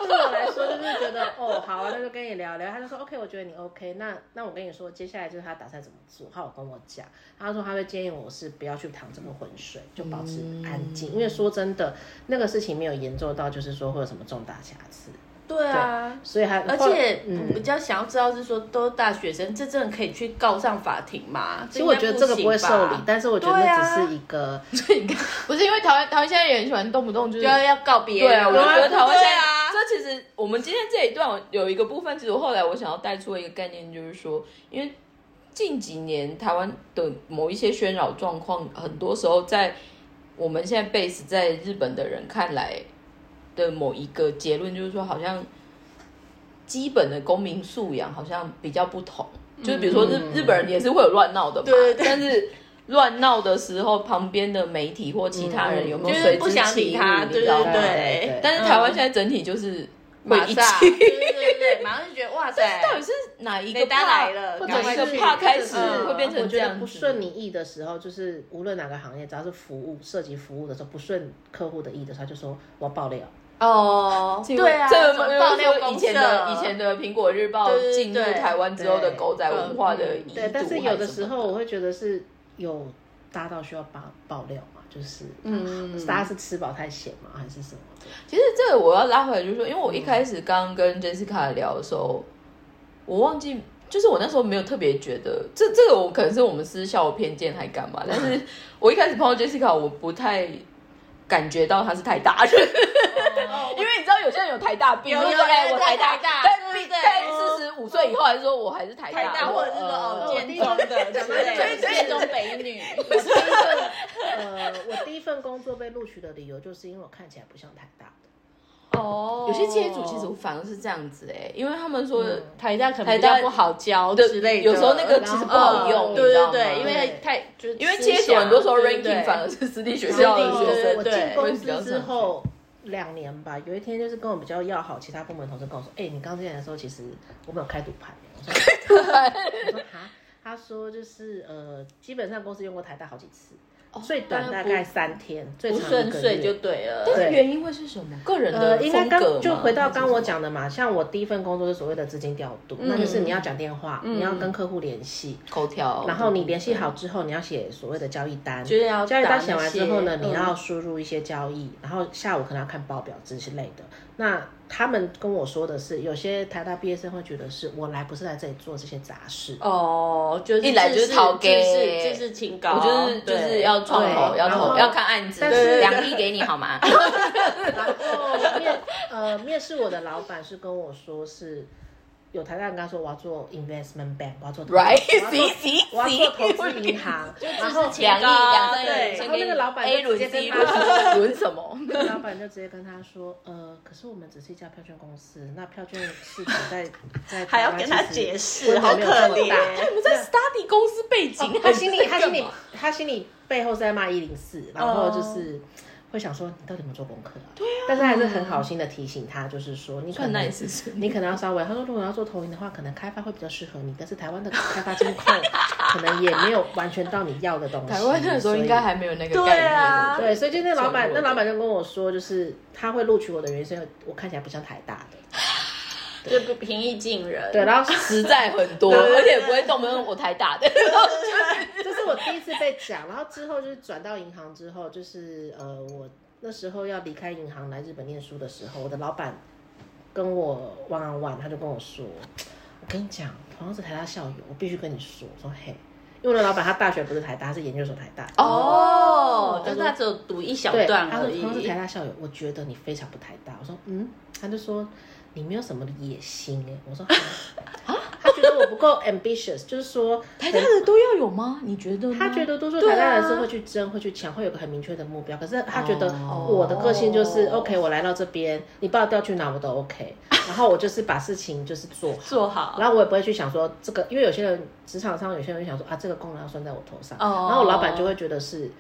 [SPEAKER 3] 对我来说就是觉得哦好啊，那就跟你聊聊。他就说 OK，我觉得你 OK，那那我跟你说，接下来就是他打算怎么做，他有跟我讲，他说他会建议我是不要去趟这个浑水，就保持安静，因为说真的，那个事情没有严重到就是说会有什么重大瑕疵，
[SPEAKER 2] 对啊。
[SPEAKER 3] 所以还
[SPEAKER 2] 而且
[SPEAKER 3] 嗯
[SPEAKER 2] 比较想要知道是说，都是大学生，这真的可以去告上法庭吗？
[SPEAKER 3] 其实我觉得这个不会受理，但是我觉得只是一个，
[SPEAKER 1] 不是因为台湾台湾现在也很喜欢动不动就是
[SPEAKER 2] 就要要告别人。
[SPEAKER 1] 对啊，我就觉得台湾现在、
[SPEAKER 2] 对啊，
[SPEAKER 1] 这其实我们今天这一段有一个部分，其实我后来我想要带出一个概念，就是说，因为近几年台湾的某一些喧扰状况，很多时候在我们现在 base 在日本的人看来的某一个结论，就是说好像基本的公民素养好像比较不同，就是比如说日、
[SPEAKER 3] 嗯。
[SPEAKER 1] 日本人也是会有乱闹的嘛，
[SPEAKER 2] 对对。对
[SPEAKER 1] 但是。乱闹的时候，旁边的媒体或其他人有没有
[SPEAKER 2] 就是
[SPEAKER 1] 随之
[SPEAKER 2] 不想理
[SPEAKER 1] 起
[SPEAKER 2] 他对
[SPEAKER 1] 舞你知道吗？
[SPEAKER 2] 对
[SPEAKER 3] 对
[SPEAKER 1] 但是台湾现在整体就是会一起，
[SPEAKER 2] 马上，对对对对，马上就觉得哇塞，
[SPEAKER 1] 到底是哪一个
[SPEAKER 2] 雷达
[SPEAKER 1] 怕
[SPEAKER 2] 来了
[SPEAKER 3] 或
[SPEAKER 1] 哪一个
[SPEAKER 3] 者是
[SPEAKER 1] 怕开始
[SPEAKER 2] 嗯。
[SPEAKER 1] 会变成这样？
[SPEAKER 3] 不顺你意的时候，就是无论哪个行业，只要是服务涉及服务的时候，不顺客户的意的时候，他就说我要爆料。
[SPEAKER 2] 哦，对啊，
[SPEAKER 1] 这个
[SPEAKER 2] 爆料公
[SPEAKER 1] 以前的以前的苹果日报进入台湾之后的狗仔文化的
[SPEAKER 3] 对，但是有的时候我会觉得是有大到需要爆爆料嘛，就是
[SPEAKER 2] 嗯
[SPEAKER 3] 大家是吃饱太闲嘛？还是什么？
[SPEAKER 1] 其实这个我要拉回来，就是说，因为我一开始刚跟 Jessica 聊的时候，我忘记，就是我那时候没有特别觉得这这个我可能是我们私校偏见还干嘛，但是 我一开始碰到 Jessica，我不太感觉到她是太大人，因为你知道有些人有台大病，
[SPEAKER 2] 有
[SPEAKER 1] 哎我台
[SPEAKER 2] 台大
[SPEAKER 1] 但
[SPEAKER 2] 对对对
[SPEAKER 1] 但四十五岁以后还是说我还是台
[SPEAKER 2] 台大或者是说哦
[SPEAKER 1] 呃
[SPEAKER 2] 建中的之类的，
[SPEAKER 3] 对
[SPEAKER 2] 建中北女。
[SPEAKER 3] 我第一份呃，我第一份工作被录取的理由，就是因为我看起来不像台大的。
[SPEAKER 2] 哦
[SPEAKER 1] 有些企业主其实反而是这样子哎、因为他们说。
[SPEAKER 3] 嗯
[SPEAKER 2] 台大可能
[SPEAKER 1] 台大
[SPEAKER 2] 比较不好教之类的，
[SPEAKER 1] 有时候那个其实不好用，
[SPEAKER 2] 对对对，因为太就是
[SPEAKER 1] 因为企业主很多时候
[SPEAKER 2] 对对
[SPEAKER 1] ranking 反而是私立学校的学生，
[SPEAKER 3] 我
[SPEAKER 2] 对
[SPEAKER 3] 进公司
[SPEAKER 1] 会比较
[SPEAKER 3] 之后两年吧，有一天就是跟我比较要好，其他部门同事跟我说：“哎、你刚进来的时候，其实我们有开赌盘。”我说：“我说哈。”他说：“就是呃，基本上公司用过台大好几次，最短大概三天，最
[SPEAKER 2] 不
[SPEAKER 3] 长一个月
[SPEAKER 2] 顺遂就对了。
[SPEAKER 3] 对
[SPEAKER 1] 原因会是什么？个人的
[SPEAKER 3] 呃，应该
[SPEAKER 1] 风格吗
[SPEAKER 3] 刚就回到刚我讲的嘛，像我第一份工作是所谓的资金调度，那就是你要讲电话，你要跟客户联系，
[SPEAKER 1] 口条，
[SPEAKER 3] 然后你联系好之后，你要写所谓的交易单，
[SPEAKER 2] 就是要
[SPEAKER 3] 交易单写完之后呢，你
[SPEAKER 2] 嗯
[SPEAKER 3] 要输入一些交易，然后下午可能要看报表之类的。那他们跟我说的是，有些台大毕业生会觉得是我来不是来这里做这些杂事，
[SPEAKER 2] 哦，就是
[SPEAKER 1] 一来就是讨给
[SPEAKER 2] 知识知识清高，
[SPEAKER 1] 我就是就是要创口，要投要看案子，
[SPEAKER 3] 但是
[SPEAKER 1] 两亿给你好吗？
[SPEAKER 3] 然后面呃面试我的老板是跟我说是。有台大人跟他说我要做 investment bank，我要做投资
[SPEAKER 1] Right，
[SPEAKER 3] 我要做
[SPEAKER 1] C C
[SPEAKER 3] 我要做投资银行，然后
[SPEAKER 1] 两亿两三亿，
[SPEAKER 2] 对
[SPEAKER 3] 然后那个老板就直接
[SPEAKER 1] C
[SPEAKER 3] 跟他
[SPEAKER 1] 轮轮。什么？
[SPEAKER 3] 老板就直接跟他说，呃，可是我们只是一家票券公司，那票券市场在在
[SPEAKER 2] 还要跟他解释好可
[SPEAKER 3] 这么大。
[SPEAKER 2] 怜
[SPEAKER 1] 我们在 study 公司背景，
[SPEAKER 3] 他心里他心里他心里背后是在骂一零四，然后就是会想说你到底有没有做功课啊？对啊。但是还是很好心的提醒他，就是说你可能你可能要稍微，他说如果要做投影的话，可能开发会比较适合你，但是台湾的开发监控 可能也没有完全到你要的东西。
[SPEAKER 1] 台湾那时候应该还没有那个
[SPEAKER 2] 对
[SPEAKER 1] 概念，
[SPEAKER 2] 啊
[SPEAKER 3] 对，所以就那老板，那老板就跟我说，就是他会录取我的原因是因为我看起来不像台大的。
[SPEAKER 2] 就不平易近人。
[SPEAKER 3] 对，然后
[SPEAKER 1] 实在很多，而且不会动不动我台大的，
[SPEAKER 3] 这 是我第一次被讲，然后之后就是转到银行之后，就是呃，我那时候要离开银行来日本念书的时候，我的老板跟我 on one，他就跟我说，我跟你讲，同样是台大校友，我必须跟你说，我说嘿，因为我的老板他大学不是台大，他是研究所台大。
[SPEAKER 2] 哦，就是他只有读一小，段而
[SPEAKER 3] 他说同样是
[SPEAKER 2] 已
[SPEAKER 3] 台。大校友，我觉得你非常不台大。我说嗯，他就说你没有什么野心哎。我说 啊，他觉得我不够 ambitious，就是说
[SPEAKER 1] 台大的都要有吗？你觉得？
[SPEAKER 3] 他觉得多数
[SPEAKER 1] 对啊
[SPEAKER 3] 台大人是会去争、会去抢，会有个很明确的目标。可是他觉得
[SPEAKER 1] 哦
[SPEAKER 3] 我的个性就是、OK，我来到这边，你把我调去哪我都 OK，然后我就是把事情就是做好。
[SPEAKER 2] 做好，
[SPEAKER 3] 然后我也不会去想说这个，因为有些人职场上有些人会想说啊，这个功劳要算在我头上，
[SPEAKER 2] 哦
[SPEAKER 3] 然后我老板就会觉得是，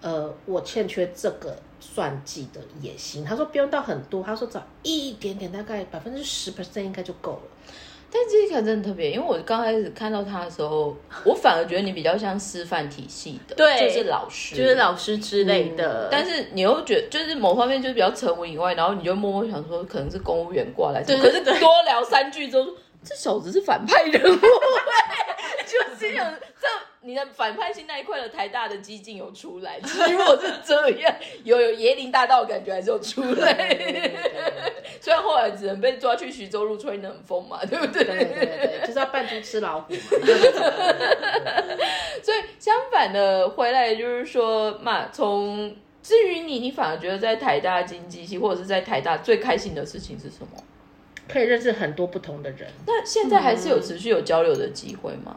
[SPEAKER 3] 呃，我欠缺这个算计的野心。他说不用到很多，他说找一点点，大概百分之十 percent 应该就够了。
[SPEAKER 1] 但 Jessica 真的特别，因为我刚开始看到他的时候，我反而觉得你比较像师范体系的，
[SPEAKER 2] 对
[SPEAKER 1] 就是老师，
[SPEAKER 2] 就是老师之类的。
[SPEAKER 1] 但是你又觉得，就是某方面就是比较沉稳以外，然后你就默默想说，可能是公务员挂来，
[SPEAKER 2] 对
[SPEAKER 1] 可是多聊三句之后，这小子是反派人物，就心想这你的反派性那一块的台大的激进有出来，其实如果是这样，有有椰林大道的感觉还是有出来。虽然后来只能被抓去徐州路吹得很疯嘛，对不对？
[SPEAKER 3] 对对对，就是要扮猪吃老虎嘛。
[SPEAKER 1] 所以相反的回来就是说嘛，从至于你，你反而觉得在台大经济系或者是在台大最开心的事情是什么？
[SPEAKER 3] 可以认识很多不同的人。
[SPEAKER 1] 那现在还是有持续有交流的机会吗？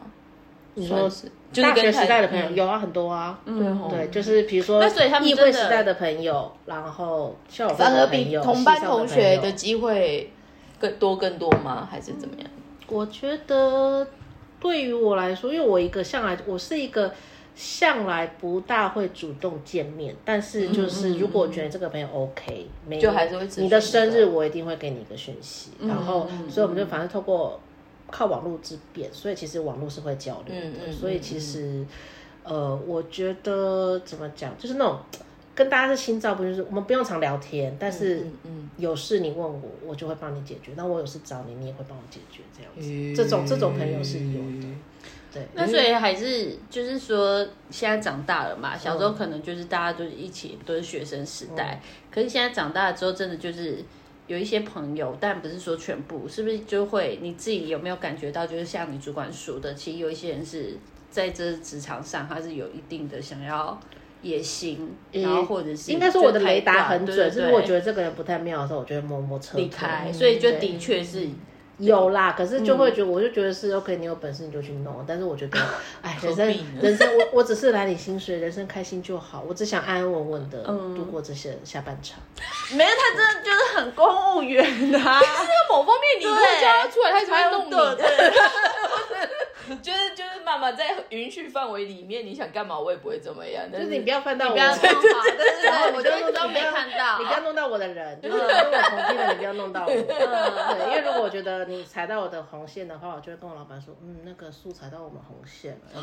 [SPEAKER 3] 你说
[SPEAKER 1] 是就是
[SPEAKER 3] 大学
[SPEAKER 1] 跟
[SPEAKER 3] 时代的朋友、
[SPEAKER 1] 嗯
[SPEAKER 3] 有啊，很多啊。
[SPEAKER 1] 对哦
[SPEAKER 3] 对，就是比如说，
[SPEAKER 2] 那所以他们
[SPEAKER 3] 议
[SPEAKER 2] 真的
[SPEAKER 3] 会时代的朋友，然后校友会
[SPEAKER 1] 反而比同班同学的机会更多更多吗？还是怎么样？
[SPEAKER 3] 我觉得对于我来说，因为我一个向来我是一个向来不大会主动见面，但是就是如果我觉得这个朋友 OK，没
[SPEAKER 1] 嗯就还是会
[SPEAKER 3] 你的生日，我一定会给你一个讯息，然后所以我们就反正透过靠网络之便，所以其实网络是会交流的，所以其实呃，我觉得怎么讲，就是那种。跟大家是心照不宣，就是我们不用常聊天，但是有事你问我，我就会帮你解决；那我有事找你，你也会帮我解决，这样子。
[SPEAKER 1] 嗯
[SPEAKER 3] 这种这种朋友是有的。对，
[SPEAKER 2] 那所以还是就是说，现在长大了嘛，小时候可能就是大家都是一起都是学生时代，可是现在长大了之后，真的就是有一些朋友，但不是说全部，是不是就会你自己有没有感觉到，就是像你主管说的，其实有一些人是在这职场上，他是有一定的想要野心，然后或者是
[SPEAKER 3] 应该说我的雷达很准，是我觉得这个人不太妙的时候，我就会默默撤退
[SPEAKER 2] 离开，所以就的确是
[SPEAKER 3] 有啦，可是就会觉得，我就觉得是 OK，你有本事你就去弄。但是我觉得，哎，人生人生，我我只是来领薪水，人生开心就好，我只想安安稳稳的
[SPEAKER 2] 嗯
[SPEAKER 3] 度过这些下半场。
[SPEAKER 2] 没有，他真的就是很公务员啊，
[SPEAKER 1] 那 某方面你如果
[SPEAKER 2] 对
[SPEAKER 1] 叫他出来，他才会弄你
[SPEAKER 2] 对
[SPEAKER 1] 的。
[SPEAKER 2] 对
[SPEAKER 1] 就是就是妈妈在允许范围里面，你想干嘛我也不会怎么样。但
[SPEAKER 3] 就是你不要犯到我，
[SPEAKER 2] 不要弄到，对对对，我
[SPEAKER 3] 然后你不要
[SPEAKER 2] 就都没看到，
[SPEAKER 3] 你不要弄到我的人，就是跟我同批的，你不要弄到我。对，因为如果我觉得你踩到我的红线的话，我就会跟我老板说，嗯，那个树踩到我们红线了，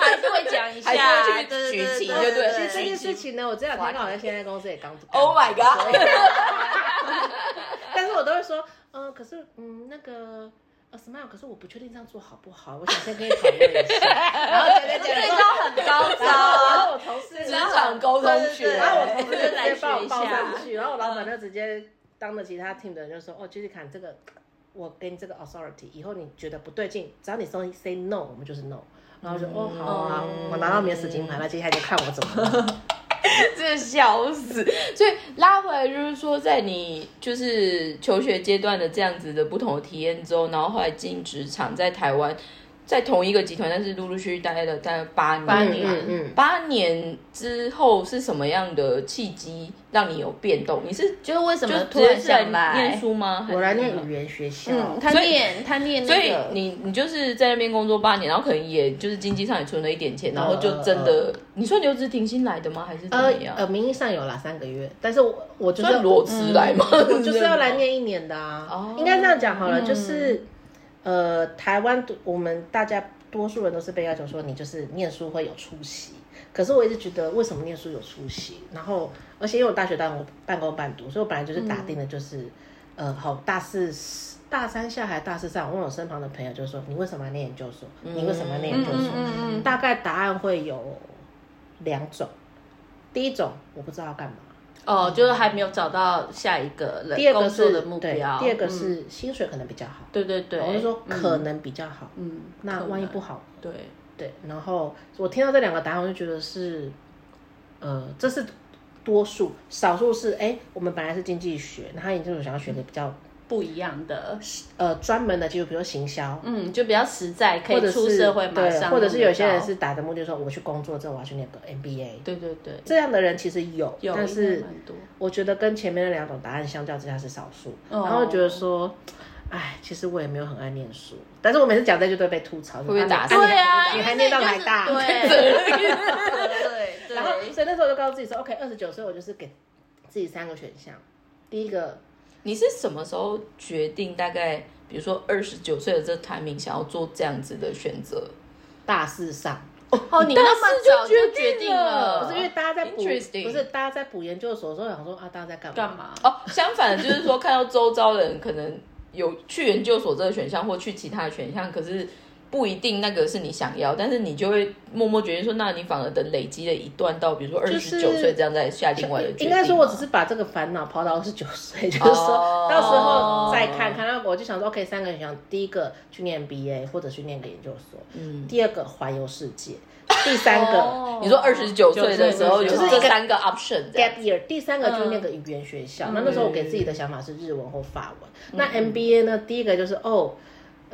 [SPEAKER 2] 还是会讲一下，
[SPEAKER 1] 还是会去
[SPEAKER 2] 对
[SPEAKER 1] 举旗
[SPEAKER 2] 对
[SPEAKER 1] 对
[SPEAKER 3] 其实这
[SPEAKER 1] 举
[SPEAKER 3] 件事情呢，我这两天刚好在现在公司也刚。
[SPEAKER 1] Oh my god
[SPEAKER 3] 但是我都会说，嗯、可是嗯，那个。呃，smile，可是我不确定这样做好不好，我想先跟你讨论一下。然后讲讲讲，
[SPEAKER 2] 这招很高
[SPEAKER 3] 然
[SPEAKER 2] 招，
[SPEAKER 3] 后我同事，
[SPEAKER 1] 职场沟通学，
[SPEAKER 3] 然后我同事就直接帮我报
[SPEAKER 2] 一下
[SPEAKER 3] 上去，然后我老板就直接当着其他 team 的人就说，哦，Jessica，这个我给你这个 authority，以后你觉得不对劲，只要你说 say no，我们就是 no。然后我就哦好啊，我拿到免死金牌，那接下来就看我怎么了。
[SPEAKER 1] 真的笑死。所以拉回来就是说，在你就是求学阶段的这样子的不同的体验中，然后后来进职场，在台湾，在同一个集团，但是陆陆续续待了大概八年。
[SPEAKER 2] 八年
[SPEAKER 1] 八年之后是什么样的契机让你有变动？你是
[SPEAKER 2] 就是为什么突然想来
[SPEAKER 1] 念？书吗？
[SPEAKER 3] 我来念语言学校，
[SPEAKER 2] 嗯，他
[SPEAKER 1] 所以
[SPEAKER 2] 念他念
[SPEAKER 1] 所以，你你就是在那边工作八年，然后可能也就是经济上也存了一点钱，然后就真的，你说留职停薪来的吗？还是怎么
[SPEAKER 3] 呃
[SPEAKER 1] 样？
[SPEAKER 3] 呃，名义上有啦三个月，但是我我就是
[SPEAKER 1] 裸辞来吗？
[SPEAKER 3] 我就是要来 念一年的啊。
[SPEAKER 1] 哦
[SPEAKER 3] 应该这样讲好了，就是呃，台湾我们大家多数人都是被要求说你就是念书会有出息。可是我一直觉得，为什么念书有出息？然后，而且因为我大学当我半工半读，所以我本来就是打定的，就是，呃，好大四、大三下还大四上，我问我身旁的朋友，就说你为什么要念研究所？你为什么要念研究所？
[SPEAKER 2] 嗯嗯嗯
[SPEAKER 3] 大概答案会有两种，第一种我不知道要干嘛，
[SPEAKER 2] 哦，就是还没有找到下一个人
[SPEAKER 3] 第二个是
[SPEAKER 2] 工作的目标，
[SPEAKER 3] 第二个
[SPEAKER 2] 嗯。
[SPEAKER 3] 是薪水可能比较好，
[SPEAKER 2] 对对对，
[SPEAKER 3] 我就说
[SPEAKER 2] 嗯。
[SPEAKER 3] 可能比较好，
[SPEAKER 2] 嗯，
[SPEAKER 3] 那万一不好，
[SPEAKER 2] 对，
[SPEAKER 3] 对，然后我听到这两个答案，我就觉得是，呃，这是多数，少数是哎，我们本来是经济学，那他研究所想要学的比较
[SPEAKER 2] 不一样的，
[SPEAKER 3] 呃专门的，就比如说行销，
[SPEAKER 2] 嗯，就比较实在，可以出社会马
[SPEAKER 3] 对，
[SPEAKER 2] 上，
[SPEAKER 3] 或者是有些人是，打的目的说我去工作之后我要去念个 MBA，
[SPEAKER 2] 对对对，
[SPEAKER 3] 这样的人其实有，
[SPEAKER 2] 有
[SPEAKER 3] 但是，我觉得跟前面那两种答案相较之下是少数，
[SPEAKER 2] 哦。
[SPEAKER 3] 然后觉得说。哎，其实我也没有很爱念书，但是我每次讲这句都会被吐槽，会
[SPEAKER 1] 不会打
[SPEAKER 2] 对啊，
[SPEAKER 3] 你还念到台大，
[SPEAKER 2] 对，
[SPEAKER 3] 然后，所以那时候我就告诉自己说，OK，二十九岁我就是给自己三个选项。第一个，
[SPEAKER 1] 你是什么时候决定？大概比如说二十九岁的这 timing 想要做这样子的选择？
[SPEAKER 3] 大四上，
[SPEAKER 2] 哦，你
[SPEAKER 1] 大
[SPEAKER 2] 那么早就
[SPEAKER 1] 决定了
[SPEAKER 2] 了，
[SPEAKER 3] 不是因为大家在补，不是大家在补研究所的时候想说啊，大家在干嘛？
[SPEAKER 2] 干？嘛？
[SPEAKER 1] 哦，相反的，就是说看到周遭的人可能有去研究所这个选项，或去其他的选项，可是不一定那个是你想要，但是你就会默默决定说，那你反而等累积了一段到，比如说二十九岁这样再下另外的决定吗。
[SPEAKER 3] 应该说，我只是把这个烦恼抛到二十九岁，就是说、
[SPEAKER 1] 哦
[SPEAKER 3] 到时候再看看。那我就想说，OK，三个选项，第一个去念 BA 或者去念个研究所，
[SPEAKER 1] 嗯，
[SPEAKER 3] 第二个环游世界，第三个、
[SPEAKER 2] 哦
[SPEAKER 1] 你说二十九岁的时候有
[SPEAKER 3] 就是
[SPEAKER 1] 这三个 option
[SPEAKER 3] gap year，第三个就是那个语言学校。那那时候我给自己的想法是日文或法文。那 MBA 呢？第一个就是哦，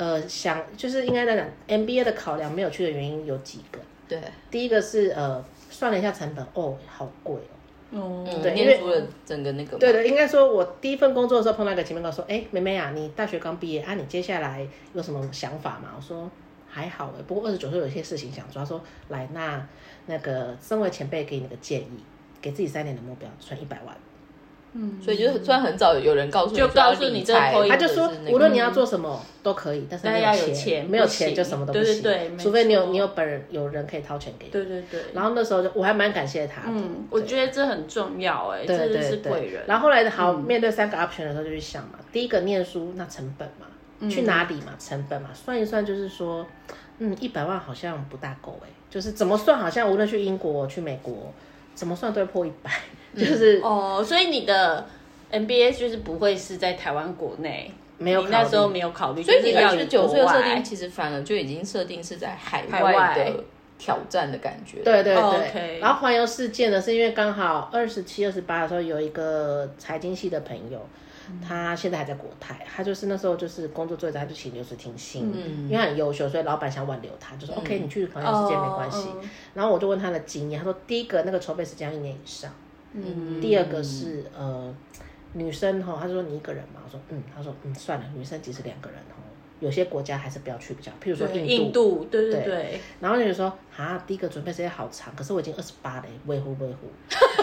[SPEAKER 3] 呃，想就是应该在讲 MBA 的考量没有去的原因有几个。
[SPEAKER 1] 对，
[SPEAKER 3] 第一个是呃，算了一下成本，哦，好贵哦。
[SPEAKER 2] 哦，
[SPEAKER 1] 嗯，
[SPEAKER 3] 对因为
[SPEAKER 1] 整个那个嘛
[SPEAKER 3] 对的，应该说，我第一份工作的时候碰到一个前面跟我说，哎，妹妹啊，你大学刚毕业啊，你接下来有什么想法吗？我说还好哎，不过二十九岁有一些事情想做。他说来，那那个身为前辈给你个建议，给自己三年的目标，存一百万。
[SPEAKER 1] 所以就是虽然很早有人告诉你
[SPEAKER 2] 就告诉你这个可以
[SPEAKER 3] 他就说无论你要做什么都可以，但是
[SPEAKER 2] 要有
[SPEAKER 3] 钱，没有钱就什么都不行。
[SPEAKER 2] 对对对
[SPEAKER 3] 除非你有你有本人有人可以掏钱给你。
[SPEAKER 2] 对对对，
[SPEAKER 3] 然后那时候就我还蛮感谢他的。
[SPEAKER 2] 嗯，我觉得这很重要哎，
[SPEAKER 3] 对
[SPEAKER 2] 真的
[SPEAKER 3] 对对。
[SPEAKER 2] 是贵人。
[SPEAKER 3] 然后后来好面对三个 option 的时候就去想嘛，第一个念书那成本嘛，去哪里嘛，成本嘛，算一算就是说，嗯，一百万好像不大够哎，就是怎么算好像无论去英国、去美国，怎么算都会破一百，就是
[SPEAKER 2] 哦，所以你的 MBA 就是不会是在台湾国内，
[SPEAKER 3] 没有
[SPEAKER 2] 你那时候没有考虑，
[SPEAKER 1] 所以你
[SPEAKER 2] 就是要
[SPEAKER 1] 二十九岁的设定，其实反而就已经设定是在海
[SPEAKER 2] 海
[SPEAKER 1] 外。
[SPEAKER 2] 外
[SPEAKER 1] 的挑战的感觉。
[SPEAKER 3] 对对对，然后环游世界呢，是因为刚好二十七、二十八的时候，有一个财经系的朋友，他现在还在国泰，他就是那时候就是工作做一，他就请留职停薪，
[SPEAKER 1] 嗯。
[SPEAKER 3] 因为很优秀，所以老板想挽留他，就说、OK，你去环游世界没关系。然后我就问他的经验，他说第一个那个筹备时间要一年以上，
[SPEAKER 2] 嗯。
[SPEAKER 3] 第二个是呃女生哈，他说你一个人嘛，我说嗯，他说嗯算了，女生即使两个人哈，有些国家还是不要去比较好，譬如说
[SPEAKER 2] 对
[SPEAKER 3] 印
[SPEAKER 2] 印度，对对
[SPEAKER 3] 对。
[SPEAKER 2] 对，
[SPEAKER 3] 然后你就说啊，第一个准备时间好长，可是我已经二十八了，维护维护，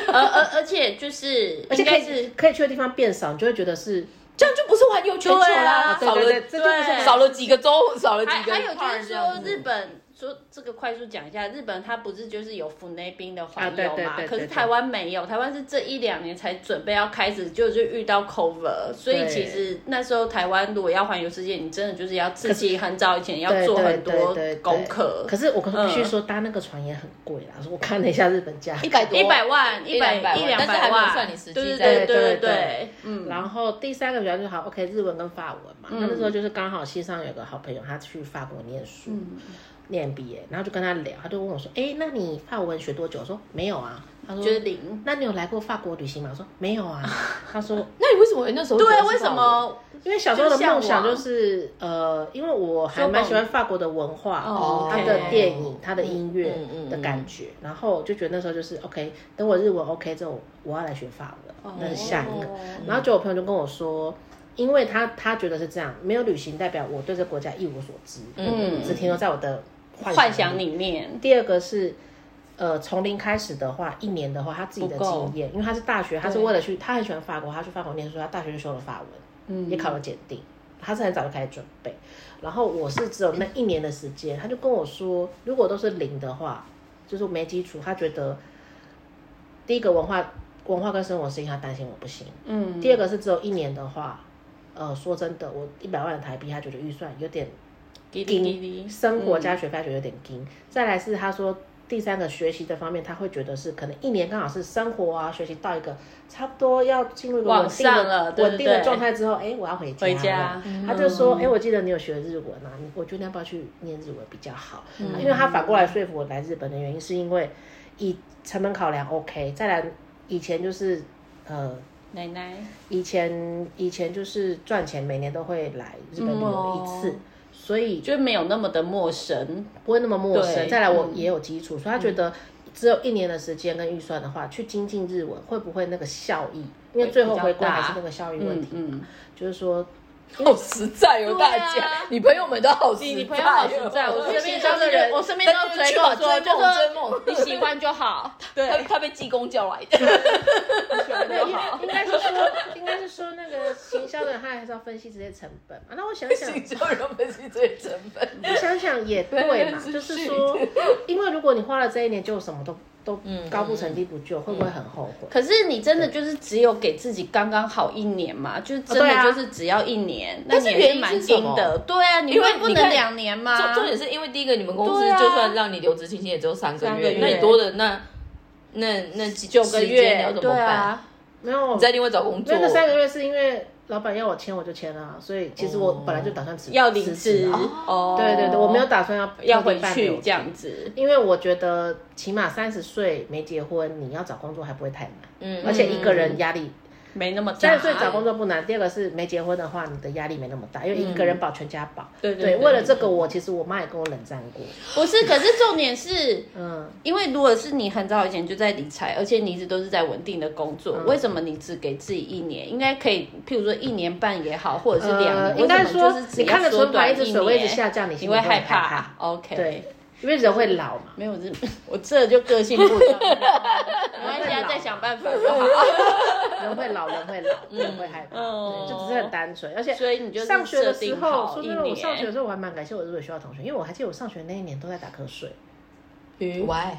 [SPEAKER 2] 而而而且就是
[SPEAKER 3] 而且可以
[SPEAKER 2] 是
[SPEAKER 3] 可以去的地方变少，你就会觉得是
[SPEAKER 1] 这样就不是环游全球
[SPEAKER 2] 对
[SPEAKER 1] 啦，
[SPEAKER 2] 啊
[SPEAKER 1] 少了
[SPEAKER 3] 这就不是
[SPEAKER 1] 少了几个州，少了几个
[SPEAKER 2] 还还有就是说日本。说这个快速讲一下，日本它不是就是有府内兵的环游嘛？
[SPEAKER 3] 对对对对
[SPEAKER 2] 可是台湾没有，台湾是这一两年才准备要开始，就就遇到 cover，所以其实那时候台湾如果要环游世界，你真的就是要自己很早以前要
[SPEAKER 3] 对对
[SPEAKER 2] 做很多
[SPEAKER 3] 对对对
[SPEAKER 2] 功课。
[SPEAKER 3] 可是我可必须说，搭那个船也很贵啦。我看了一下日本价，
[SPEAKER 1] 一百多
[SPEAKER 2] 一百万，
[SPEAKER 1] 一
[SPEAKER 2] 百
[SPEAKER 1] 两百万
[SPEAKER 2] 一两
[SPEAKER 1] 但是还没有
[SPEAKER 2] 百万，
[SPEAKER 1] 算你实际
[SPEAKER 2] 对
[SPEAKER 1] 在。
[SPEAKER 2] 对对对
[SPEAKER 3] 对对。
[SPEAKER 2] 对，嗯，
[SPEAKER 3] 然后第三个比较就是好，OK，日文跟法文嘛。那那时候就是刚好西上有个好朋友，他去法国念书，念 MBA，然后就跟他聊，他就问我说：“哎，那你法文学多久？”我说：“没有啊。”他说：“
[SPEAKER 2] 就是零。
[SPEAKER 3] 那你有来过法国旅行吗？”我说：“没有啊。”他说
[SPEAKER 1] 那你为什么那时候
[SPEAKER 2] 对，为什？么？
[SPEAKER 3] 因为小时候的梦想
[SPEAKER 2] 就
[SPEAKER 3] 是呃，因为我还蛮喜欢法国的文化，
[SPEAKER 2] 哦
[SPEAKER 3] 它的电影、它的音乐
[SPEAKER 1] 嗯嗯嗯
[SPEAKER 3] 的感觉，然后就觉得那时候就是 OK，等我日文 OK 之后，我要来学法文，那是下一个。
[SPEAKER 2] 哦
[SPEAKER 3] 然后就我朋友就跟我说，因为他他觉得是这样，没有旅行代表我对这个国家一无所知，
[SPEAKER 2] 嗯
[SPEAKER 3] 只停留在我的幻
[SPEAKER 2] 幻想
[SPEAKER 3] 里。
[SPEAKER 2] 面，
[SPEAKER 3] 第二个是。呃，从零开始的话，一年的话，他自己的经验，因为他是大学，他是为了去，他很喜欢法国，他去法国念书，他大学就修了法文，
[SPEAKER 2] 嗯
[SPEAKER 3] 也考了检定，他是很早就开始准备。然后我是只有那一年的时间，他就跟我说，如果都是零的话，就是没基础，他觉得第一个文化文化跟生活适应，他担心我不行。
[SPEAKER 2] 嗯，
[SPEAKER 3] 第二个是只有一年的话，呃，说真的，我一百万的台币，他觉得预算有点
[SPEAKER 2] 滴滴滴滴，
[SPEAKER 3] 生活加学费，他觉得有点紧。再来是他说第三个学习的方面，他会觉得是可能一年刚好是生活啊学习到一个差不多要进入一个稳定的稳定的状态之后，哎，我要回家。
[SPEAKER 2] 回家
[SPEAKER 3] 他就说，哎，我记得你有学日文啊，你我觉得要不要去念日文比较好？因为他反过来说服我来日本的原因，是因为以成本考量 OK，再来以前就是呃。
[SPEAKER 2] 奶奶，
[SPEAKER 3] 以前以前就是赚钱，每年都会来日本旅游一次，
[SPEAKER 2] 嗯哦
[SPEAKER 3] 所以
[SPEAKER 2] 就没有那么的陌生。
[SPEAKER 3] 不会那么陌生。再来，我
[SPEAKER 2] 嗯
[SPEAKER 3] 也有基础，所以他觉得只有一年的时间跟预算的话，去精进日文会不会那个效益？因为最后回归还是那个效益问题，
[SPEAKER 2] 嗯嗯，
[SPEAKER 3] 就是说。
[SPEAKER 1] 好实在哦，大家，你朋友们都好实在哦，
[SPEAKER 2] 你你朋友好实在，我身边
[SPEAKER 3] 行
[SPEAKER 2] 都是
[SPEAKER 3] 销的人
[SPEAKER 2] 我身边都有追跟我说，就
[SPEAKER 1] 追梦追
[SPEAKER 2] 说
[SPEAKER 1] 梦。
[SPEAKER 2] 你喜欢就好，对，
[SPEAKER 1] 他被济公叫来的，
[SPEAKER 2] 喜欢就好。
[SPEAKER 3] 应该是说，应该是说那个行销的人他还是要分析这些成本嘛。那我想想，
[SPEAKER 1] 行销人分析这些成本，
[SPEAKER 3] 我想想也对嘛，就是说，因为如果你花了这一年就什么都都
[SPEAKER 1] 嗯
[SPEAKER 3] 高不成低不就，会不会很后悔？
[SPEAKER 2] 可是你真的就是只有给自己刚刚好一年嘛？就是真的就是只要一年，那
[SPEAKER 1] 但是原因
[SPEAKER 2] 你也蛮
[SPEAKER 1] 是什么
[SPEAKER 2] 硬的。对啊，你
[SPEAKER 1] 因为
[SPEAKER 2] 会不能两年吗？
[SPEAKER 1] 重重点是因为第一个，你们公司就算让你留职停薪，也只有三个月，那你多的那那那几
[SPEAKER 2] 九个
[SPEAKER 1] 月你要，怎么办？
[SPEAKER 3] 没有，
[SPEAKER 1] 你再另外找工作
[SPEAKER 3] 那。个三个月是因为老板要我签，我就签了啊，所以其实我本来就打算辞
[SPEAKER 2] 要离
[SPEAKER 3] 辞
[SPEAKER 2] 职。哦。
[SPEAKER 3] 对对对，我没有打算要
[SPEAKER 2] 要回去这样子。
[SPEAKER 3] 因为我觉得起码三十岁没结婚，你要找工作还不会太难，
[SPEAKER 1] 嗯
[SPEAKER 3] 而且一个人压力。
[SPEAKER 2] 没那么大。
[SPEAKER 3] 三十岁找工作不难，第二个是没结婚的话，你的压力没那么大，因为一个人保全家保。对，
[SPEAKER 2] 对
[SPEAKER 3] 为了这个，我其实我妈也跟我冷战过。
[SPEAKER 2] 不是，可是重点是，
[SPEAKER 3] 嗯，
[SPEAKER 2] 因为如果是你很早以前就在理财，而且你一直都是在稳定的工作，为什么你只给自己一年？应该可以，譬如说一年半也好，或者是两
[SPEAKER 3] 呃，
[SPEAKER 2] 年。
[SPEAKER 3] 应该说你看着存款一
[SPEAKER 2] 短
[SPEAKER 3] 直水位一直下降，你
[SPEAKER 2] 你会
[SPEAKER 3] 心里会害
[SPEAKER 2] 害怕。OK，
[SPEAKER 3] 对，因为人会老嘛。
[SPEAKER 2] 没有，我这 我这就个性不一样，没关系啊，再想办法就好。
[SPEAKER 3] 人会老，人会老，人会害怕，就只是很单纯。而且，
[SPEAKER 2] 所以你就是
[SPEAKER 3] 上学的时候，说真的，我上学的。时候我还蛮感谢我日本学校同学，因为我还记得我上学那一年都在打瞌睡
[SPEAKER 1] ，Why？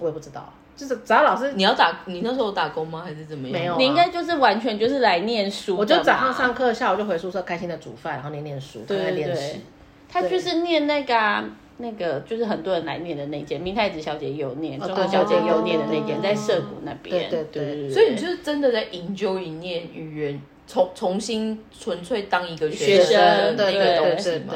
[SPEAKER 3] 我也不知道，就是只要老师
[SPEAKER 1] 你要打，你那时候打工吗？还是怎么样？
[SPEAKER 3] 没有啊
[SPEAKER 2] 你应该就是完全就是来念书，
[SPEAKER 3] 我就早上上课，下午就回宿舍开心的煮饭，然后念念书，看
[SPEAKER 2] 对对对。，他就是念那个啊。那个就是很多人来念的那间，明太子小姐也有念，
[SPEAKER 3] 哦
[SPEAKER 2] 中华小姐也有念的那间，
[SPEAKER 3] 哦
[SPEAKER 2] 在涩谷那边。
[SPEAKER 3] 对对对
[SPEAKER 2] 对
[SPEAKER 1] 所以你就是真的在 enjoy 念语言，重重新纯粹当一个
[SPEAKER 2] 学
[SPEAKER 1] 生
[SPEAKER 2] 生
[SPEAKER 1] 的一个东西嘛。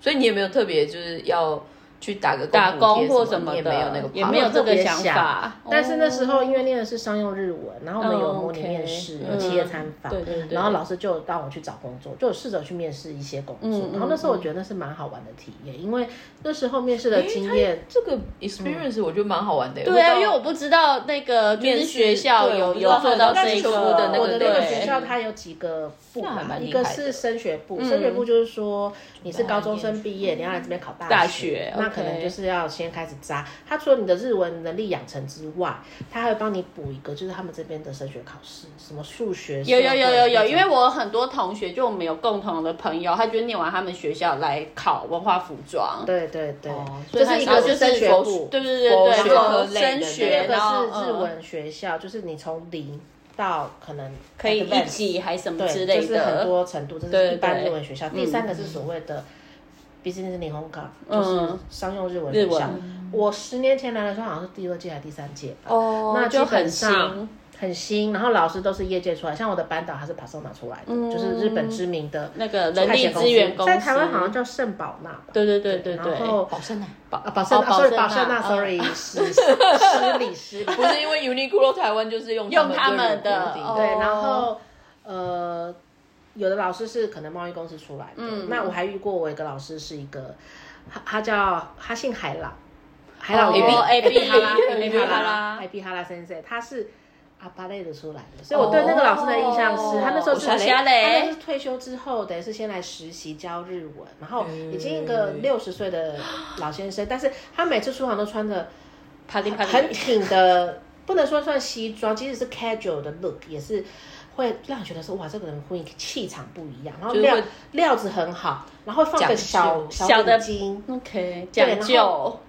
[SPEAKER 1] 所以你有没有特别就是要去打个
[SPEAKER 2] 打
[SPEAKER 1] 工
[SPEAKER 2] 工或什么
[SPEAKER 1] 也没有那
[SPEAKER 2] 的
[SPEAKER 1] 个，
[SPEAKER 2] 也没有这个想法。
[SPEAKER 3] 但是那时候因为
[SPEAKER 2] 哦
[SPEAKER 3] 念的是商用日文，然后我们有模拟面试，有企业参访，
[SPEAKER 2] 对对对。
[SPEAKER 3] 然后老师就让我去找工作，就有试着去面试一些工作，然后那时候我觉得那是蛮好玩的体验，因为那时候面试的经验。
[SPEAKER 1] 这个 experience 我觉得蛮好玩的。
[SPEAKER 2] 对啊，因为我不知道那个就是
[SPEAKER 1] 面试
[SPEAKER 2] 学校有有做到
[SPEAKER 1] 他有
[SPEAKER 2] 这个
[SPEAKER 1] 的那个
[SPEAKER 3] 我的那个学校它有几个部
[SPEAKER 1] 门
[SPEAKER 3] 嘛，一个是升学部，
[SPEAKER 2] 嗯。
[SPEAKER 3] 升学部就是说你是高中生毕业，你要来这边考大
[SPEAKER 2] 大
[SPEAKER 3] 学
[SPEAKER 2] 学，
[SPEAKER 3] 那可能就是要先开始扎。他除了你的日文能力养成之外，他还会帮你补一个，就是他们这边的升学考试，什么数学。
[SPEAKER 2] 有有有有有，因为
[SPEAKER 3] 我
[SPEAKER 2] 很多同学，就我们有共同的朋友，他就念完他们学校来考文化服装。
[SPEAKER 3] 对对对，
[SPEAKER 2] 所以
[SPEAKER 3] 一
[SPEAKER 2] 个就
[SPEAKER 3] 升学部，
[SPEAKER 2] 对对对对，升学，
[SPEAKER 3] 二
[SPEAKER 2] 然后
[SPEAKER 3] 是日
[SPEAKER 2] 嗯
[SPEAKER 3] 文学校，就是你从零到可能
[SPEAKER 2] 可以一级还什么
[SPEAKER 3] 对，
[SPEAKER 2] 之类的
[SPEAKER 3] 就是很。多程度，这是一般
[SPEAKER 2] 对
[SPEAKER 3] 日文学校。第三个是所谓的 business 日本卡，
[SPEAKER 2] 嗯
[SPEAKER 3] 就是商用日文学校。我十年前来的时候，好像是第二届还是第三届吧。
[SPEAKER 2] 哦
[SPEAKER 3] 那
[SPEAKER 2] 就很新
[SPEAKER 3] 上很新，然后老师都是业界出来，像我的班导他是 Persona 出来的，
[SPEAKER 2] 嗯。
[SPEAKER 3] 就是日本知名的
[SPEAKER 2] 那个人力资源公司，
[SPEAKER 3] 在台湾好像叫圣宝纳吧。
[SPEAKER 2] 对对对对对，
[SPEAKER 3] 然后
[SPEAKER 1] 宝盛啊，
[SPEAKER 3] 啊，宝盛
[SPEAKER 2] 哦
[SPEAKER 3] 纳，sorry，
[SPEAKER 2] 宝
[SPEAKER 3] 宝盛纳
[SPEAKER 2] 盛纳
[SPEAKER 3] ，sorry，失失礼失礼。
[SPEAKER 1] 不是因为 Uniqlo 台湾就是用
[SPEAKER 2] 用他
[SPEAKER 1] 他
[SPEAKER 2] 们的哦
[SPEAKER 3] 对，然后呃，有的老师是可能贸易公司出来的，
[SPEAKER 2] 嗯。
[SPEAKER 3] 那我还遇过我一个老师是一个，他他叫他姓海朗，海朗
[SPEAKER 2] 哦
[SPEAKER 3] 原
[SPEAKER 2] A B
[SPEAKER 3] 哈拉
[SPEAKER 2] A B 哈拉。
[SPEAKER 3] A B 哈拉先生，他是。阿巴类的出来的，所以我对那个老师的印象是，
[SPEAKER 2] 哦
[SPEAKER 3] 他那时候是他那时候是退休之后，等于是先来实习教日文，然后已经一个六十岁的老先生，但是他每次出场都穿着
[SPEAKER 2] 啪哩啪哩，
[SPEAKER 3] 很挺的，不能说算西装，即使是 casual 的 look，也是会让你觉得说哇，这个人婚姻气场不一样，然后料料子很好，然后放个小小
[SPEAKER 2] 小的
[SPEAKER 3] 金
[SPEAKER 2] ，OK
[SPEAKER 3] 对
[SPEAKER 2] 讲究
[SPEAKER 3] 然后。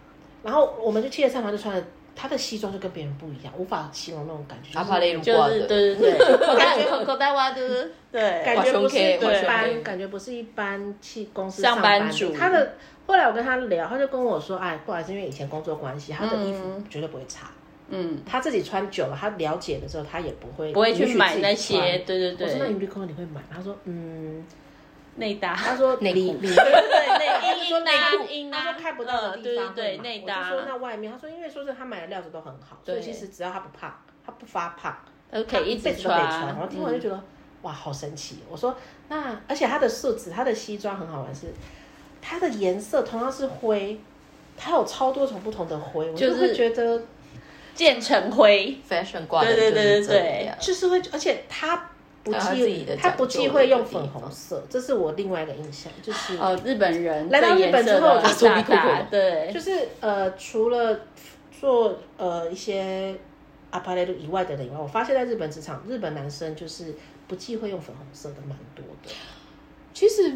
[SPEAKER 3] 然后我们就企业上班就穿的。他的西装就跟别人不一样，无法形容那种感觉。
[SPEAKER 1] 阿帕雷鲁
[SPEAKER 2] 就是
[SPEAKER 1] 挂的，
[SPEAKER 2] 对对对，感觉很口袋袜的，对，
[SPEAKER 3] 感觉不是一般，感觉不是一般去公司
[SPEAKER 2] 上
[SPEAKER 3] 班
[SPEAKER 2] 班族。
[SPEAKER 3] 他的后来我跟他聊，他就跟我说，哎，不好意思，因为以前工作关系，他的衣服
[SPEAKER 2] 嗯。
[SPEAKER 3] 绝对不会差。
[SPEAKER 2] 嗯，
[SPEAKER 3] 他自己穿久了，他了解的时候，他也不会
[SPEAKER 2] 不会去买那
[SPEAKER 3] 穿。
[SPEAKER 2] 些，对对对。
[SPEAKER 3] 我说那
[SPEAKER 2] 对
[SPEAKER 3] ，Uniqlo 你会买？他说嗯，
[SPEAKER 2] 内搭，
[SPEAKER 3] 他说
[SPEAKER 1] 内
[SPEAKER 3] 里里
[SPEAKER 1] 裤
[SPEAKER 2] 对对内
[SPEAKER 3] 他就说
[SPEAKER 2] 衣
[SPEAKER 3] 内裤。
[SPEAKER 2] 衣
[SPEAKER 3] 他说看不到的地方
[SPEAKER 2] 对内
[SPEAKER 3] 我就说那外面，他说因为说是他买的料子都很好，所以
[SPEAKER 2] 对。
[SPEAKER 3] 其实只要他不胖，他不发胖，
[SPEAKER 2] 都可以一直
[SPEAKER 3] 辈子都可以穿。
[SPEAKER 2] 穿。
[SPEAKER 3] 我听完就觉得、哇，好神奇！我说那而且他的素质，他的西装很好玩是，它的颜色同样是灰，它有超多种不同的灰，我
[SPEAKER 2] 就
[SPEAKER 3] 就是会觉得
[SPEAKER 2] 渐成灰
[SPEAKER 1] ，fashion 挂的
[SPEAKER 2] 对对对
[SPEAKER 1] 就是这
[SPEAKER 2] 对
[SPEAKER 1] 样。
[SPEAKER 3] 就是会，而且它不忌
[SPEAKER 1] 的
[SPEAKER 3] 它不忌讳用粉红色，这是我另外一个印象，就是。
[SPEAKER 2] 哦，日本人
[SPEAKER 3] 来到日本之后就
[SPEAKER 2] 大大对，
[SPEAKER 3] 就是呃，除了做呃一些 apparel 以外的人以外，我发现在日本职场，日本男生就是不忌讳用粉红色的蛮多的。
[SPEAKER 1] 其实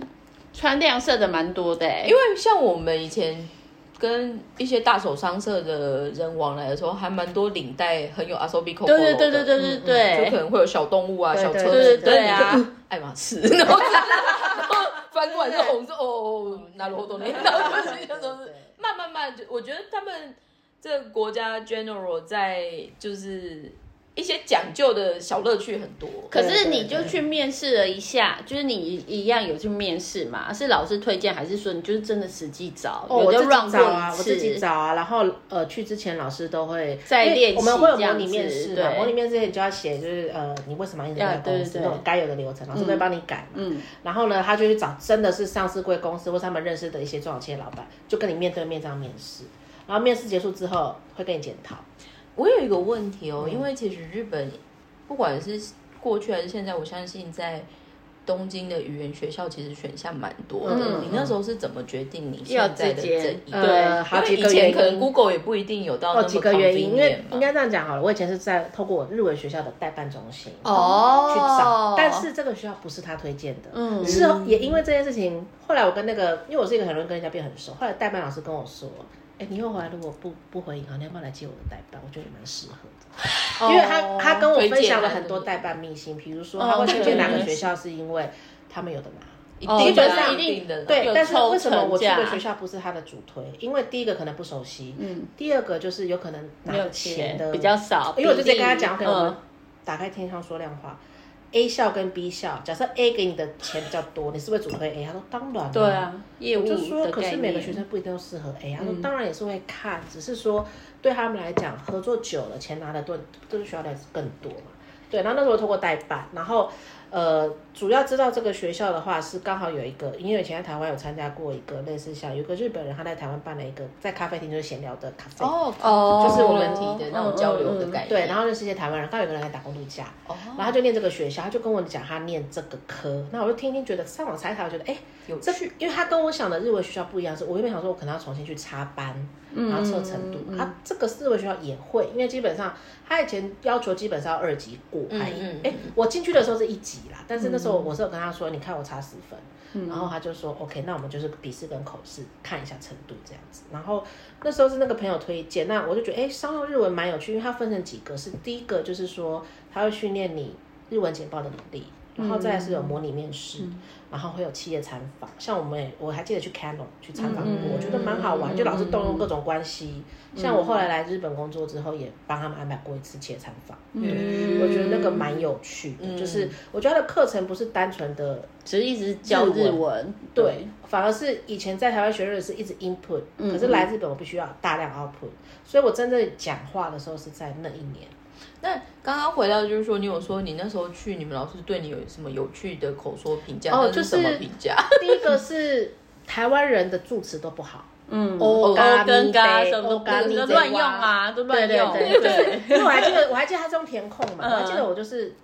[SPEAKER 2] 穿亮色的蛮多的欸，
[SPEAKER 1] 因为像我们以前跟一些大手商社的人往来的时候，还蛮多领带很有 asobi c o
[SPEAKER 2] 对对对对对对。
[SPEAKER 1] 就可，能会有小动物啊、
[SPEAKER 3] 对对
[SPEAKER 1] 小车子，
[SPEAKER 3] 对对
[SPEAKER 2] 对啊
[SPEAKER 1] 爱马仕，然后翻过来是红色，哦，拿罗多年，然后就是就都是慢慢慢，就我觉得他们这个国家 general 在就是一些讲究的小乐趣很多。
[SPEAKER 2] 可是你就去面试了一下，就是你一样有去面试嘛？是老师推荐，还是说你就是真的实际找？
[SPEAKER 3] 哦，
[SPEAKER 2] 有的
[SPEAKER 3] 我自
[SPEAKER 2] run 过
[SPEAKER 3] 己找啊，
[SPEAKER 2] 一
[SPEAKER 3] 我自己，找啊，然后呃，去之前老师都会因为
[SPEAKER 2] 再练习
[SPEAKER 3] 我们会有模拟面
[SPEAKER 2] 子
[SPEAKER 3] 试嘛，
[SPEAKER 2] 对
[SPEAKER 3] 模拟面试你就要写，就是呃，你为什么要应征
[SPEAKER 2] 啊
[SPEAKER 3] 这家公司那种该有的流程，老师会帮你改嘛。
[SPEAKER 2] 嗯，
[SPEAKER 3] 然后呢，他就去找真的是上市贵公司或是他们认识的一些中小企业老板，就跟你面对面这样面试。然后面试结束之后会跟你检讨，
[SPEAKER 1] 我有一个问题哦，
[SPEAKER 3] 嗯
[SPEAKER 1] 因为其实日本不管是过去还是现在，我相信在东京的语言学校其实选项蛮多的。
[SPEAKER 2] 嗯
[SPEAKER 1] 你那时候是怎么决定你
[SPEAKER 2] 要
[SPEAKER 1] 现在的这一个？
[SPEAKER 2] 对
[SPEAKER 3] 呃，好几
[SPEAKER 1] 因为以前可能。Google 也不一定有到那
[SPEAKER 3] 哦，
[SPEAKER 1] 么
[SPEAKER 3] 几个原因，因为
[SPEAKER 1] convenient 嘛
[SPEAKER 3] 应该这样讲好了。我以前是在透过我日文学校的代办中心
[SPEAKER 2] 哦
[SPEAKER 3] 去找，但是这个学校不是他推荐的。
[SPEAKER 2] 嗯
[SPEAKER 3] 是哦也因为这件事情，后来我跟那个，因为我是一个很容易跟人家变很熟，后来代办老师跟我说，哎，你以后回来如果不不回银行，你要不要来接我的代办？我觉得也蛮适合的，因为他他跟我分享了很多代办秘辛，比如说他会推荐哪个学校，是因为他们有的拿。基本上
[SPEAKER 1] 一定的
[SPEAKER 3] 对，但是为什么我去的学校不是他的主推？因为第一个可能不熟悉，嗯，第二个就是有可能拿钱的
[SPEAKER 2] 比较少，
[SPEAKER 3] 因为我就在跟他讲，可能我们打开天窗说亮话，A 校跟 B 校，假设 A 给你的钱比较多，你是不是主推 A？他说当然，
[SPEAKER 2] 对啊，业务
[SPEAKER 3] 就说可是每个学生不一定都适合 A，他说当然也是会看，只是说对他们来讲，合作久了，钱拿的多，就是需要的更多嘛。对，然后那时候通过代办，然后。呃，主要知道这个学校的话，是刚好有一个，因为以前在台湾有参加过一个类似像，有个日本人他在台湾办了一个在咖啡厅就是闲聊的咖啡，
[SPEAKER 1] 哦哦，就是我们提的那种交流的感觉，
[SPEAKER 3] 对，然后认识一些台湾人，刚好有个人来打工度假，哦，然后他就念这个学校，他就跟我讲他念这个科，那我就听听觉得上网查一查，我觉得哎有趣，因为他跟我想的日文学校不一样，是我原本想说我可能要重新去插班。然后测程度，他这个四维学校也会，因为基本上他以前要求基本上要二级过，还哎，我进去的时候是一级啦，但是那时候我是有跟他说，你看我差十分，然后他就说 OK，那我们就是笔试跟口试看一下程度这样子。然后那时候是那个朋友推荐，那我就觉得哎，商用日文蛮有趣，因为它分成几个，是第一个就是说他会训练你日文简报的能力。然后再是有模拟面试，然后会有企业参访，像我们也我还记得去 Canon 去参访过，我觉得蛮好玩，就老是动用各种关系。像我后来来日本工作之后，也帮他们安排过一次企业参访，对，我觉得那个蛮有趣的，就是我觉得他的课程不是单纯的，
[SPEAKER 2] 只是一直教日文，
[SPEAKER 3] 对，反而是以前在台湾学日语是一直 input，可是来日本我必须要大量 output，所以我真正讲话的时候是在那一年。
[SPEAKER 1] 那刚刚回到就是说，你有说你那时候去，你们老师对你有什么有趣的口说评价？哦，就是什么评价？
[SPEAKER 3] 第一个是台湾人的助词都不好，
[SPEAKER 2] 嗯，欧跟嘎什么都乱用啊，都乱用。
[SPEAKER 3] 对对对，因为我还记得，我还记得他是用填空嘛，我还记得我就是，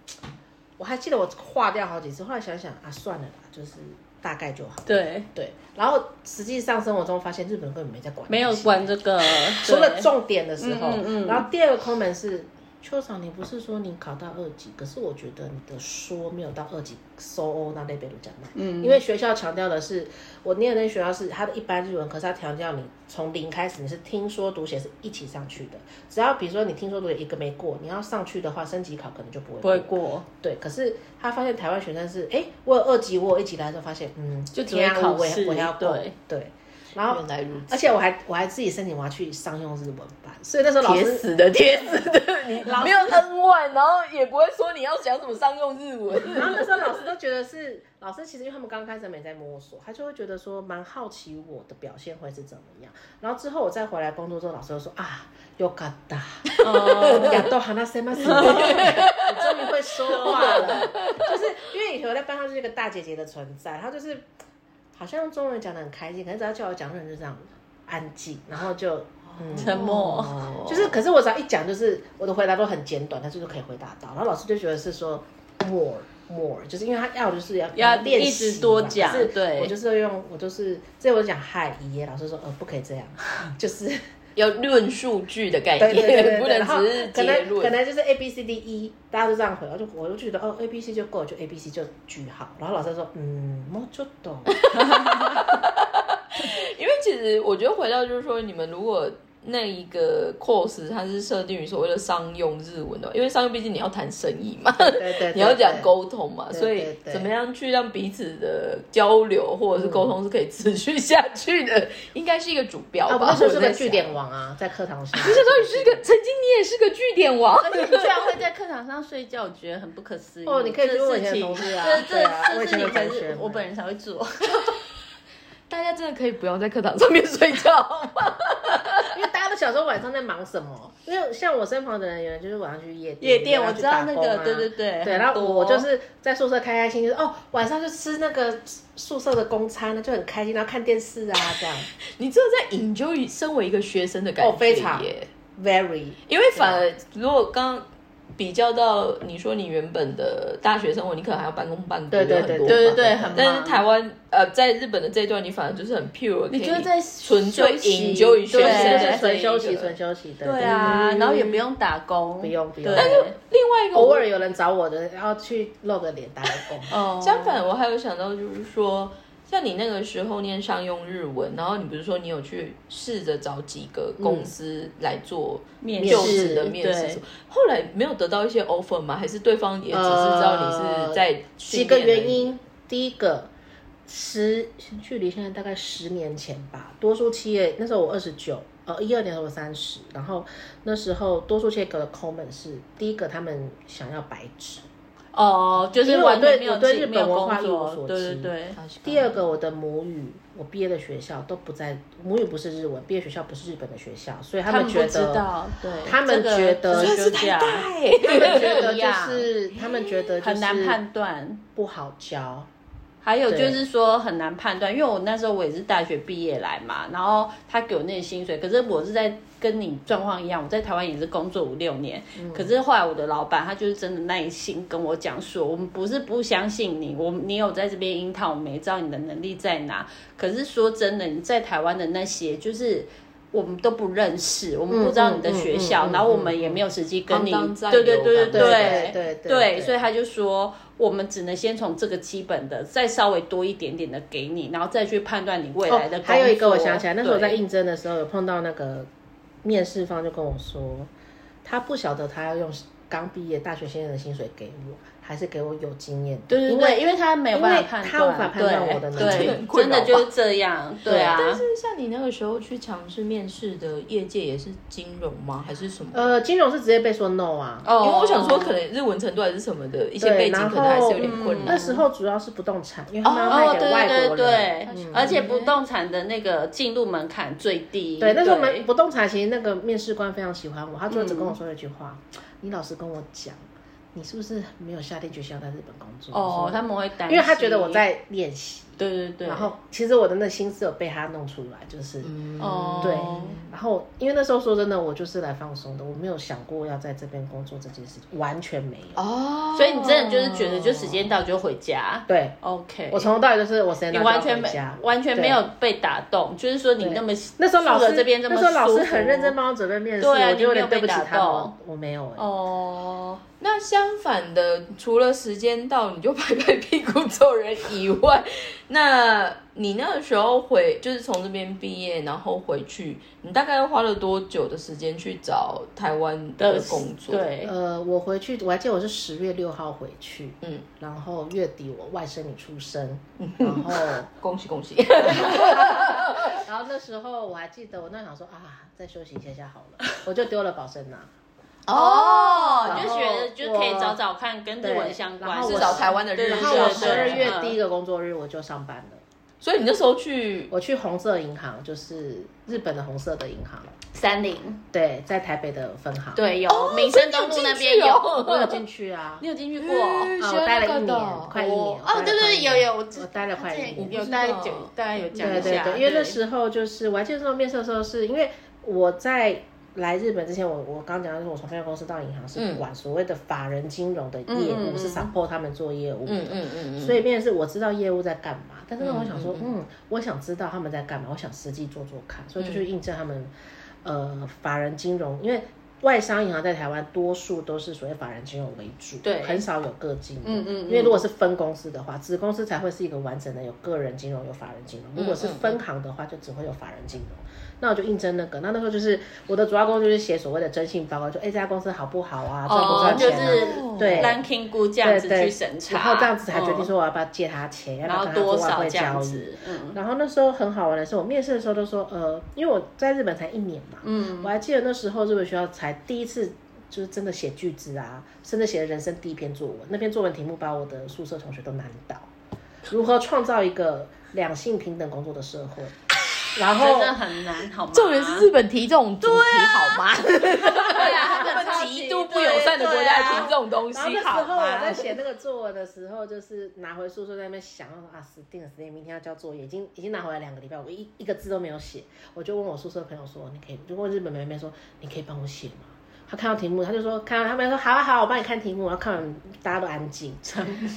[SPEAKER 3] 我还记得我划掉好几次，后来想想啊，算了啦，就是大概就好。
[SPEAKER 2] 对
[SPEAKER 3] 对，然后实际上生活中发现日本人根本没在管，
[SPEAKER 2] 没有管这个，
[SPEAKER 3] 除了重点的时候。嗯然后第二个空门是。邱长，你不是说你考到二级，可是我觉得你的说没有到二级，so 那那边都讲嘛。嗯。因为学校强调的是，我念的那学校是它的一般日文，可是它强调你从零开始，你是听说读写是一起上去的。只要比如说你听说读写一个没过，你要上去的话，升级考可能就不会
[SPEAKER 2] 不会过。
[SPEAKER 3] 对。可是他发现台湾学生是，哎，我有二级，我有一级来的时候发现，嗯，
[SPEAKER 2] 就只会考试，
[SPEAKER 3] 我要过。对。然后，而且我还我还自己申请我要去商用日文班，所以那时候老师
[SPEAKER 1] 死的铁死的，你 没有 N one，然后也不会说你要讲什么商用日文。
[SPEAKER 3] 然后那时候老师都觉得是老师，其实因为他们刚开始没在摸索，他就会觉得说蛮好奇我的表现会是怎么样。然后之后我再回来工作之后，老师就说啊，有嘎达，亚多哈那什么什么，你终于会说话了。就是因为以前我在班上就是一个大姐姐的存在，她就是。好像中文讲的很开心，可是只要叫我讲，日文就这样安静，然后就
[SPEAKER 2] 沉默。
[SPEAKER 3] 就是，可是我只要一讲，就是我的回答都很简短，但是就是可以回答到。然后老师就觉得是说 more more，就是因为他要就是要
[SPEAKER 2] 要练习多讲。对，
[SPEAKER 3] 我就是用我就是，这我讲嗨耶，老师说呃不可以这样，就是。
[SPEAKER 1] 要论数据的概念，不能只是结论。
[SPEAKER 3] 可能就是 A B C D E，大家都这样回，我就我就觉得哦 A B C 就够，就 A B C 就句号。然后老师说嗯，我就懂。
[SPEAKER 1] 因为其实我觉得回到就是说，你们如果。那一个 course 它是设定于所谓的商用日文的，因为商用毕竟你要谈生意嘛，
[SPEAKER 3] 对对，
[SPEAKER 1] 你要讲沟通嘛，所以怎么样去让彼此的交流或者是沟通是可以持续下去的，应该是一个主标吧。
[SPEAKER 3] 我是个据点王啊，在课堂上。
[SPEAKER 1] 你想说你是一个，曾经你也是个据点王，
[SPEAKER 2] 而且你居然会在课堂上睡觉，我觉得很不可思议。
[SPEAKER 3] 哦，你可以去问以前同事啊，
[SPEAKER 2] 这这这是你才是我本人才会做。
[SPEAKER 1] 大家真的可以不要在课堂上面睡觉吗？
[SPEAKER 3] 小时候晚上在忙什么？因为像我身旁的人员就是晚上去夜
[SPEAKER 2] 夜店，我
[SPEAKER 3] 知
[SPEAKER 2] 道那个，对对对，
[SPEAKER 3] 对。然后我就是在宿舍开开心，就是哦，晚上就吃那个宿舍的公餐呢，就很开心，然后看电视啊这样。
[SPEAKER 1] 你只有在 enjoy 身为一个学生的感觉，哦
[SPEAKER 3] 非常 very，
[SPEAKER 1] 因为反而如果刚。比较到你说你原本的大学生活，你可能还要半工半读，
[SPEAKER 2] 对对对对对对，很
[SPEAKER 1] 但是台湾呃，在日本的这段，你反而就是很 pure，
[SPEAKER 2] 你就在
[SPEAKER 1] 纯粹 enjoy 学生
[SPEAKER 3] 纯休息纯休息的，
[SPEAKER 2] 对啊，然后也不用打工，
[SPEAKER 3] 不用不用。
[SPEAKER 1] 但是另外一个
[SPEAKER 3] 偶尔有人找我的，然后去露个脸打个工。
[SPEAKER 1] 哦，相反，我还有想到就是说。像你那个时候念商用日文，然后你不是说你有去试着找几个公司来做
[SPEAKER 2] 面
[SPEAKER 1] 就
[SPEAKER 3] 试
[SPEAKER 1] 职的面试，后来没有得到一些 offer 吗？还是对方也只是知道你是在
[SPEAKER 3] 呃几个原？因，第一个十距离现在大概十年前吧，多数企业那时候我二十九，呃，一二年的时候我三十，然后那时候多数企业给的 comment 是第一个他们想要白纸，
[SPEAKER 2] 哦，就是
[SPEAKER 3] 因为我
[SPEAKER 2] 完全没有
[SPEAKER 3] 对我对
[SPEAKER 2] 没有
[SPEAKER 3] 日本文化
[SPEAKER 2] 工
[SPEAKER 3] 一无所
[SPEAKER 2] 作，对对
[SPEAKER 3] 知
[SPEAKER 2] 对，
[SPEAKER 3] 第二个我的母语，我毕业的学校都不在母语不是日文，毕业学校不是日本的学校，所以他
[SPEAKER 2] 他们
[SPEAKER 3] 觉得。
[SPEAKER 2] 对，
[SPEAKER 3] 他们
[SPEAKER 2] 这个
[SPEAKER 3] 觉得
[SPEAKER 2] 就
[SPEAKER 1] 是
[SPEAKER 2] 就这样
[SPEAKER 1] 太大欸
[SPEAKER 3] 他们觉得就是，他们觉得
[SPEAKER 2] 很难判断。
[SPEAKER 3] 不好教，
[SPEAKER 2] 还有就是说很难判断，因为我那时候我也是大学毕业来嘛，然后他给我那个薪水，可是我是在跟你状况一样，我在台湾也是工作五六年，可是后来我的老板他就是真的耐心跟我讲说，我们不是不相信你，我你有在这边樱桃，我们也知道你的能力在哪，可是说真的，你在台湾的那些就是。我们都不认识，我们不知道你的学校，
[SPEAKER 3] 嗯嗯嗯
[SPEAKER 2] 然后我们也没有实际跟你，对对对对
[SPEAKER 3] 对对对对
[SPEAKER 2] 所以他就说，我们只能先从这个基本的，再稍微多一点点的给你，然后再去判断你未来的、
[SPEAKER 3] 哦。还有一个我想起来，那时候我在应征的时候有碰到那个面试方就跟我说，他不晓得他要用刚毕业大学新人的薪水给我，还是给我有经验。
[SPEAKER 2] 对对对，
[SPEAKER 3] 因为
[SPEAKER 2] 因为他没有办法判断，
[SPEAKER 3] 他无法判断我的能力
[SPEAKER 2] 真的就是这样，对啊。
[SPEAKER 1] 但是像你那个时候去尝试面试的业界也是金融吗？还是什么？
[SPEAKER 3] 呃，金融是直接被说 no 啊。
[SPEAKER 2] 哦
[SPEAKER 1] 因为我想说，可能日文程度还是什么的一些背景，可能还是有点困难。
[SPEAKER 3] 那时候主要是不动产，因为他们要
[SPEAKER 2] 哦，
[SPEAKER 3] 卖给
[SPEAKER 2] 对对
[SPEAKER 3] 外国人。
[SPEAKER 2] 对
[SPEAKER 3] 嗯
[SPEAKER 2] 而且不动产的那个进入门槛最低。
[SPEAKER 3] 对，那时候我们不动产其实那个面试官非常喜欢我，他最后只跟我说了一句话：“你老实跟我讲，你是不是没有下定决心要在日本工作？”
[SPEAKER 2] 哦他们会担心，
[SPEAKER 3] 因为他觉得我在练习。
[SPEAKER 2] 对对对，
[SPEAKER 3] 然后其实我的那心思有被他弄出来，就是、
[SPEAKER 2] 哦，
[SPEAKER 3] 对。然后因为那时候说真的，我就是来放松的，我没有想过要在这边工作这件事情，完全没有。
[SPEAKER 1] 哦，
[SPEAKER 2] 所以你真的就是觉得，就时间到就回家。
[SPEAKER 3] 对
[SPEAKER 2] ，OK，
[SPEAKER 3] 我从头到尾就是我时间
[SPEAKER 2] 你
[SPEAKER 3] 到
[SPEAKER 2] 完全没
[SPEAKER 3] 就回家。
[SPEAKER 2] 完全没有被打动，就是说你那么
[SPEAKER 3] 那时候老师
[SPEAKER 2] 这边这么
[SPEAKER 3] 那时候老师
[SPEAKER 2] 舒服
[SPEAKER 3] 很认真帮我准备面试，
[SPEAKER 2] 对啊
[SPEAKER 3] 我就有点
[SPEAKER 2] 你没有被
[SPEAKER 3] 对不起他们
[SPEAKER 2] 打动，
[SPEAKER 3] 我没有哎、
[SPEAKER 2] 哦，
[SPEAKER 1] 那相反的，除了时间到你就拍拍屁股走人以外，那你那个时候回就是从这边毕业，然后回去，你大概花了多久的时间去找台湾的工作？，
[SPEAKER 2] 对，
[SPEAKER 3] 呃，我回去我还记得我是十月六号回去，
[SPEAKER 1] 嗯，
[SPEAKER 3] 然后月底我外甥女出生，然后
[SPEAKER 1] 恭喜恭喜！
[SPEAKER 3] 然后那时候我还记得我那想说啊，再休息一下下好了，我就丢了保生拿。
[SPEAKER 2] 哦，就觉得就可以找找看跟日文相关，
[SPEAKER 1] 是找台湾的日
[SPEAKER 3] 然后我十二月第一个工作日我就上班了，
[SPEAKER 1] 所以你那时候去
[SPEAKER 3] 我去红色银行，就是日本的红色的银行，
[SPEAKER 2] 三菱，
[SPEAKER 3] 对，在台北的分行。，
[SPEAKER 2] 对，有民生东路那边有，
[SPEAKER 3] 我有进去啊，
[SPEAKER 2] 你有进去过？
[SPEAKER 1] 嗯
[SPEAKER 3] 啊，我待了一年，快一年。
[SPEAKER 2] 哦对对有有，我
[SPEAKER 3] 我待了快一年。
[SPEAKER 2] 有大概九，大概有讲一下，
[SPEAKER 3] 对对对，因为那时候就是我还记得那时候面试的时候，是因为我在来日本之前，我我刚讲的是我从飞公司到银行是管所谓的法人金融的业务，是 support 他们做业务的。
[SPEAKER 1] 嗯嗯嗯。嗯，
[SPEAKER 3] 所以变成是我知道业务在干嘛，但是呢我想说，嗯，我想知道他们在干嘛，我想实际做做看，所以就去印证他们，呃，法人金融，因为外商银行在台湾多数都是所谓法人金融为主，
[SPEAKER 2] 对
[SPEAKER 3] 很少有个金
[SPEAKER 2] 嗯嗯
[SPEAKER 3] 因为如果是分公司的话，子公司才会是一个完整的有个人金融有法人金融，如果是分行的话，就只会有法人金融。那我就应征那个，那那时候就是我的主要工作就是写所谓的征信报告，就哎这家公司好不好啊，赚不
[SPEAKER 2] 哦，
[SPEAKER 3] 赚钱啊，
[SPEAKER 2] 就是
[SPEAKER 3] 对
[SPEAKER 2] ranking 估这样子去审查，
[SPEAKER 3] 然后这样子才决定
[SPEAKER 2] 嗯，
[SPEAKER 3] 说我要不要借他钱，要不要跟他做外
[SPEAKER 2] 多少这
[SPEAKER 3] 汇交易。
[SPEAKER 2] 嗯
[SPEAKER 3] 然后那时候很好玩的是，我面试的时候都说，呃，因为我在日本才一年嘛，
[SPEAKER 2] 嗯，
[SPEAKER 3] 我还记得那时候日本学校才第一次就是真的写句子啊，甚至写了人生第一篇作文。那篇作文题目把我的宿舍同学都难倒，如何创造一个两性平等工作的社会。然后
[SPEAKER 2] 真的很难，好吗？
[SPEAKER 1] 重点是日本提这种主题好吗？
[SPEAKER 2] 对啊，
[SPEAKER 1] 他们极度不友善的国家提这种东西
[SPEAKER 3] 然后那时
[SPEAKER 1] 好
[SPEAKER 3] 候我在？写那个作文的时候，就是拿回宿舍在那边想，说啊死定了死定了，明天要交作业，已经已经拿回来两个礼拜，我一一个字都没有写，我就问我宿舍朋友说，你可以，就问日本妹妹说，你可以帮我写吗？他看到题目，他就说，看到他们说好啊好啊，我帮你看题目，然后看完大家都安静，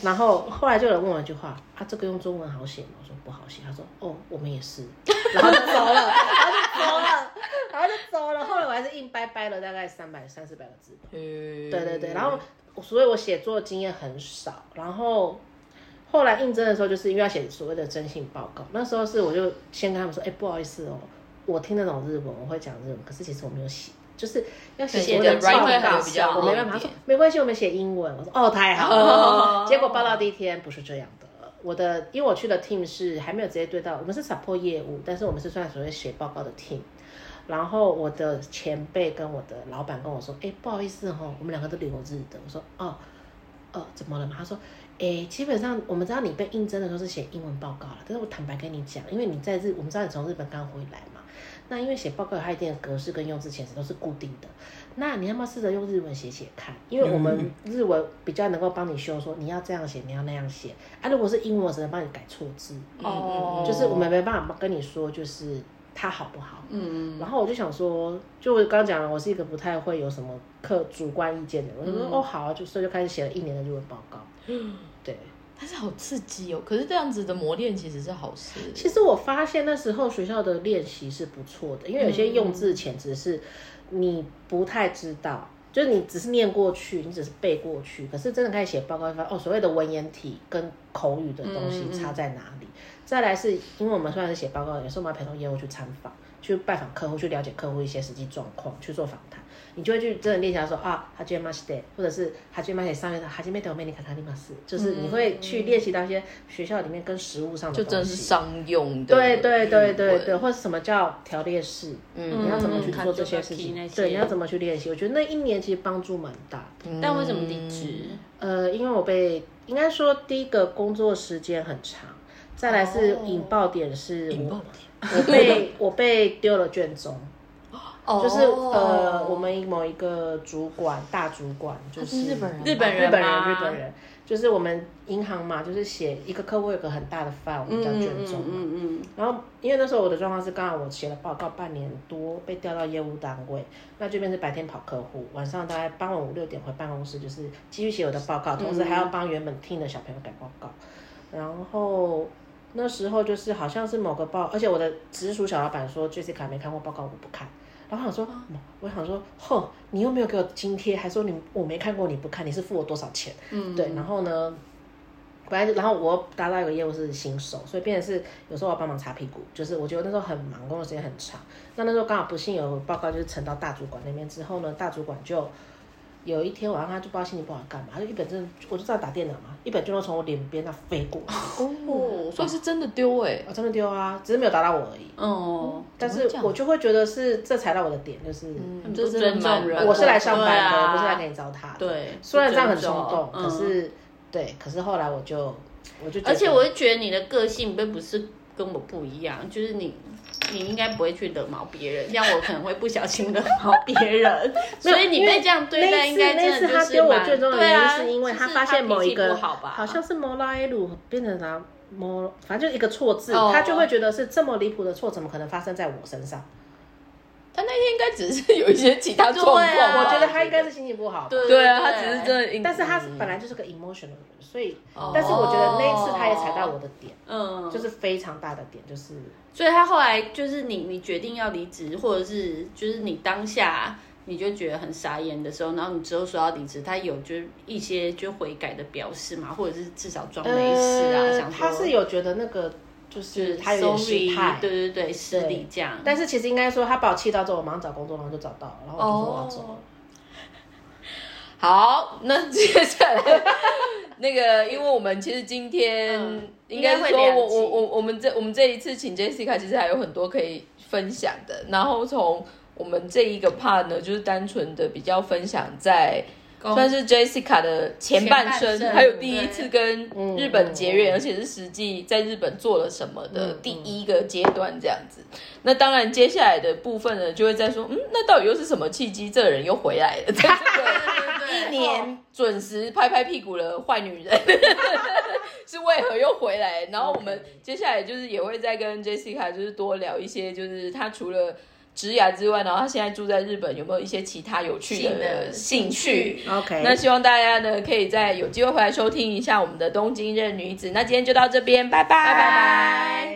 [SPEAKER 3] 然后后来就有人问我一句话，啊这个用中文好写吗？不好写，他说哦我们也是，然后就走了，然后就走了，然后就走了，后来我还是硬掰掰了大概三百三四百个字吧。
[SPEAKER 1] 对
[SPEAKER 3] 对对对，然后所以我写作经验很少，然后后来应征的时候，就是因为要写所谓的征信报告，那时候是我就先跟他们说，哎、不好意思哦，我听得懂日文，我会讲日文，可是其实我没有写，就是要写
[SPEAKER 1] 写的
[SPEAKER 3] 所谓的
[SPEAKER 1] writing
[SPEAKER 3] 报告
[SPEAKER 1] 比较
[SPEAKER 3] 我没办法。他说没关系，我们写英文。我说哦，太好了。结果报道第一天不是这样的。我的，因为我去的 team 是还没有直接对到，我们是 support 业务，但是我们是算所谓写报告的 team。然后我的前辈跟我的老板跟我说，哎，不好意思哈、我们两个都留日的。我说哦，哦，怎么了嘛？他说，诶，基本上我们知道你被应征的时候是写英文报告了，但是我坦白跟你讲，因为你在日，我们知道你从日本刚回来嘛，那因为写报告有它一定的格式跟用字遣词都是固定的，那你要不要试着用日文写写看？因为我们日文比较能够帮你修，说你要这样写，你要那样写啊。如果是英文，我只能帮你改错字，
[SPEAKER 1] 哦
[SPEAKER 3] 就是我们没办法跟你说，就是它好不好。
[SPEAKER 2] 嗯，
[SPEAKER 3] 然后我就想说，就我刚刚讲了，我是一个不太会有什么客主观意见的人，我就说、哦好啊，就所以就开始写了一年的日文报告。对，
[SPEAKER 1] 但是好刺激哦！可是这样子的磨练其实是好事。
[SPEAKER 3] 其实我发现那时候学校的练习是不错的，因为有些用字遣词是你不太知道，就是你只是念过去，你只是背过去，可是真的开始写报告，发哦，所谓的文言体跟口语的东西差在哪里？再来是因为我们虽然是写报告，有时候我们要陪同业务去参访，去拜访客户，去了解客户一些实际状况，去做访谈，你就会去真的练习到说啊，哈基马西德，或者是哈吉马西上面的哈吉梅德梅尼卡卡利马斯，就是你会去练习到一些学校里面跟实物上的
[SPEAKER 1] 就真的
[SPEAKER 3] 东西。
[SPEAKER 1] 是商用的，
[SPEAKER 3] 对对对对对，，或者什么叫条列式，
[SPEAKER 1] 嗯
[SPEAKER 3] 你要怎么去做这些事
[SPEAKER 2] 嗯
[SPEAKER 3] 情对，你要怎么去练习？我觉得那一年其实帮助蛮大的。
[SPEAKER 2] 但为什么离职？
[SPEAKER 3] 呃，因为我被应该说第一个工作时间很长，再来是
[SPEAKER 1] 哦
[SPEAKER 3] 引爆点是
[SPEAKER 1] 引爆
[SPEAKER 3] 我我被我被丢了卷宗，
[SPEAKER 1] 哦
[SPEAKER 3] 就是呃我们某一个主管大主管就
[SPEAKER 1] 是日本人
[SPEAKER 2] 日本人
[SPEAKER 3] 日本人日本人，就是我们银行嘛，就是写一个客户有个很大的 file，我们叫
[SPEAKER 2] 嗯
[SPEAKER 3] 卷宗嘛。
[SPEAKER 2] 嗯嗯
[SPEAKER 3] 然后，因为那时候我的状况是，刚好我写了报告半年多，被调到业务单位，那这边是白天跑客户，晚上大概傍晚五六点回办公室，就是继续写我的报告，同时还要帮原本听的小朋友改报告。然后那时候就是好像是某个报，而且我的直属小老板说，Jessica 没看过报告，我不看。然后我想说，嗯我想说，哼，你又没有给我津贴，还说你我没看过你不看，你是付我多少钱？
[SPEAKER 2] 嗯，
[SPEAKER 3] 对，然后呢，本来然后我搭到一个业务是新手，所以变成是有时候我要帮忙擦屁股，就是我觉得那时候很忙，工作时间很长。那那时候刚好不幸有报告就是呈到大主管那边之后呢，大主管就有一天晚上他就不知道心情不好干嘛，他就一本正我就知道打电脑嘛，一本卷宗从我脸边那飞过。来，
[SPEAKER 1] 哦，所以是真的丢哎，
[SPEAKER 3] 我真的丢啊，只是没有打到我而已。
[SPEAKER 2] 哦，
[SPEAKER 3] 但是我就会觉得是这踩到我的点，就是、
[SPEAKER 1] 嗯，
[SPEAKER 2] 不
[SPEAKER 1] 这
[SPEAKER 2] 尊重人
[SPEAKER 3] 我是来上班的，
[SPEAKER 2] 啊。
[SPEAKER 3] 我不是来给你糟蹋的。
[SPEAKER 2] 对
[SPEAKER 3] 虽然这样很冲动，
[SPEAKER 2] 嗯
[SPEAKER 3] 可是对，可是后来我就我就觉得
[SPEAKER 2] 而且我会觉得你的个性并不是跟我不一样，就是你。你应该不会去惹毛别人，像我可能会不小心惹毛别人，所以你被这样对待，应该
[SPEAKER 3] 那次
[SPEAKER 2] 真的就是
[SPEAKER 3] 他丢我
[SPEAKER 2] 蛮
[SPEAKER 3] 卷宗的原因，
[SPEAKER 2] 对啊，
[SPEAKER 3] 是因为
[SPEAKER 2] 他
[SPEAKER 3] 发现某一个
[SPEAKER 2] 不好吧，
[SPEAKER 3] 好像是摩拉埃鲁变成啥摩，反正就一个错字，
[SPEAKER 2] 哦。
[SPEAKER 3] 他就会觉得是这么离谱的错，怎么可能发生在我身上？
[SPEAKER 1] 他那天应该只是有一些其他状况
[SPEAKER 3] 我觉得。他应该是心情不好。
[SPEAKER 2] 对
[SPEAKER 1] 对啊，他只是真的，
[SPEAKER 3] 但是他
[SPEAKER 1] 嗯。
[SPEAKER 3] 本来就是个 emotional 的人，所以，
[SPEAKER 1] 哦。
[SPEAKER 3] 但是我觉得那一次他也踩到我的点，
[SPEAKER 2] 嗯，
[SPEAKER 3] 就是非常大的点，就是
[SPEAKER 2] 所以他后来就是你，你决定要离职，或者是就是你当下你就觉得很傻眼的时候，然后你之后说要离职，他有就是一些就悔改的表示嘛，或者是至少装没事啊，
[SPEAKER 3] 呃
[SPEAKER 2] 想说
[SPEAKER 3] 他是有觉得那个就
[SPEAKER 2] 就是是
[SPEAKER 3] 他有点失态，
[SPEAKER 2] 对对对，失礼这样。
[SPEAKER 3] 但是其实应该说他把我气到之后，我马上找工作，然后就找到了，然后我就说我要走了。
[SPEAKER 1] 哦 好，那接下来那个，因为我们其实今天、
[SPEAKER 2] 嗯
[SPEAKER 1] 应该说我我我我们这我们这一次请 Jessica 其实还有很多可以分享的，然后从我们这一个 part 呢，就是单纯的比较分享在。
[SPEAKER 2] 公
[SPEAKER 1] 算是 Jessica 的前半生，还有第一次跟
[SPEAKER 3] 嗯
[SPEAKER 1] 日本结缘，
[SPEAKER 3] 嗯
[SPEAKER 1] 而且是实际在日本做了什么的
[SPEAKER 3] 嗯
[SPEAKER 1] 第一个阶段这样子。那当然，接下来的部分呢，就会在说，嗯，那到底又是什么契机，这个人又回来了？在这个一年准时拍拍屁股的坏女人 是为何又回来？然后我们接下来就是也会再跟 Jessica 就是多聊一些，就是她除了职涯之外，然后她现在住在日本，有没有一些其他有趣
[SPEAKER 2] 的
[SPEAKER 1] 兴趣
[SPEAKER 3] ？OK，
[SPEAKER 1] 那希望大家呢可以在有机会回来收听一下我们的东京任女子。那今天就到这边，拜拜，
[SPEAKER 2] 拜拜。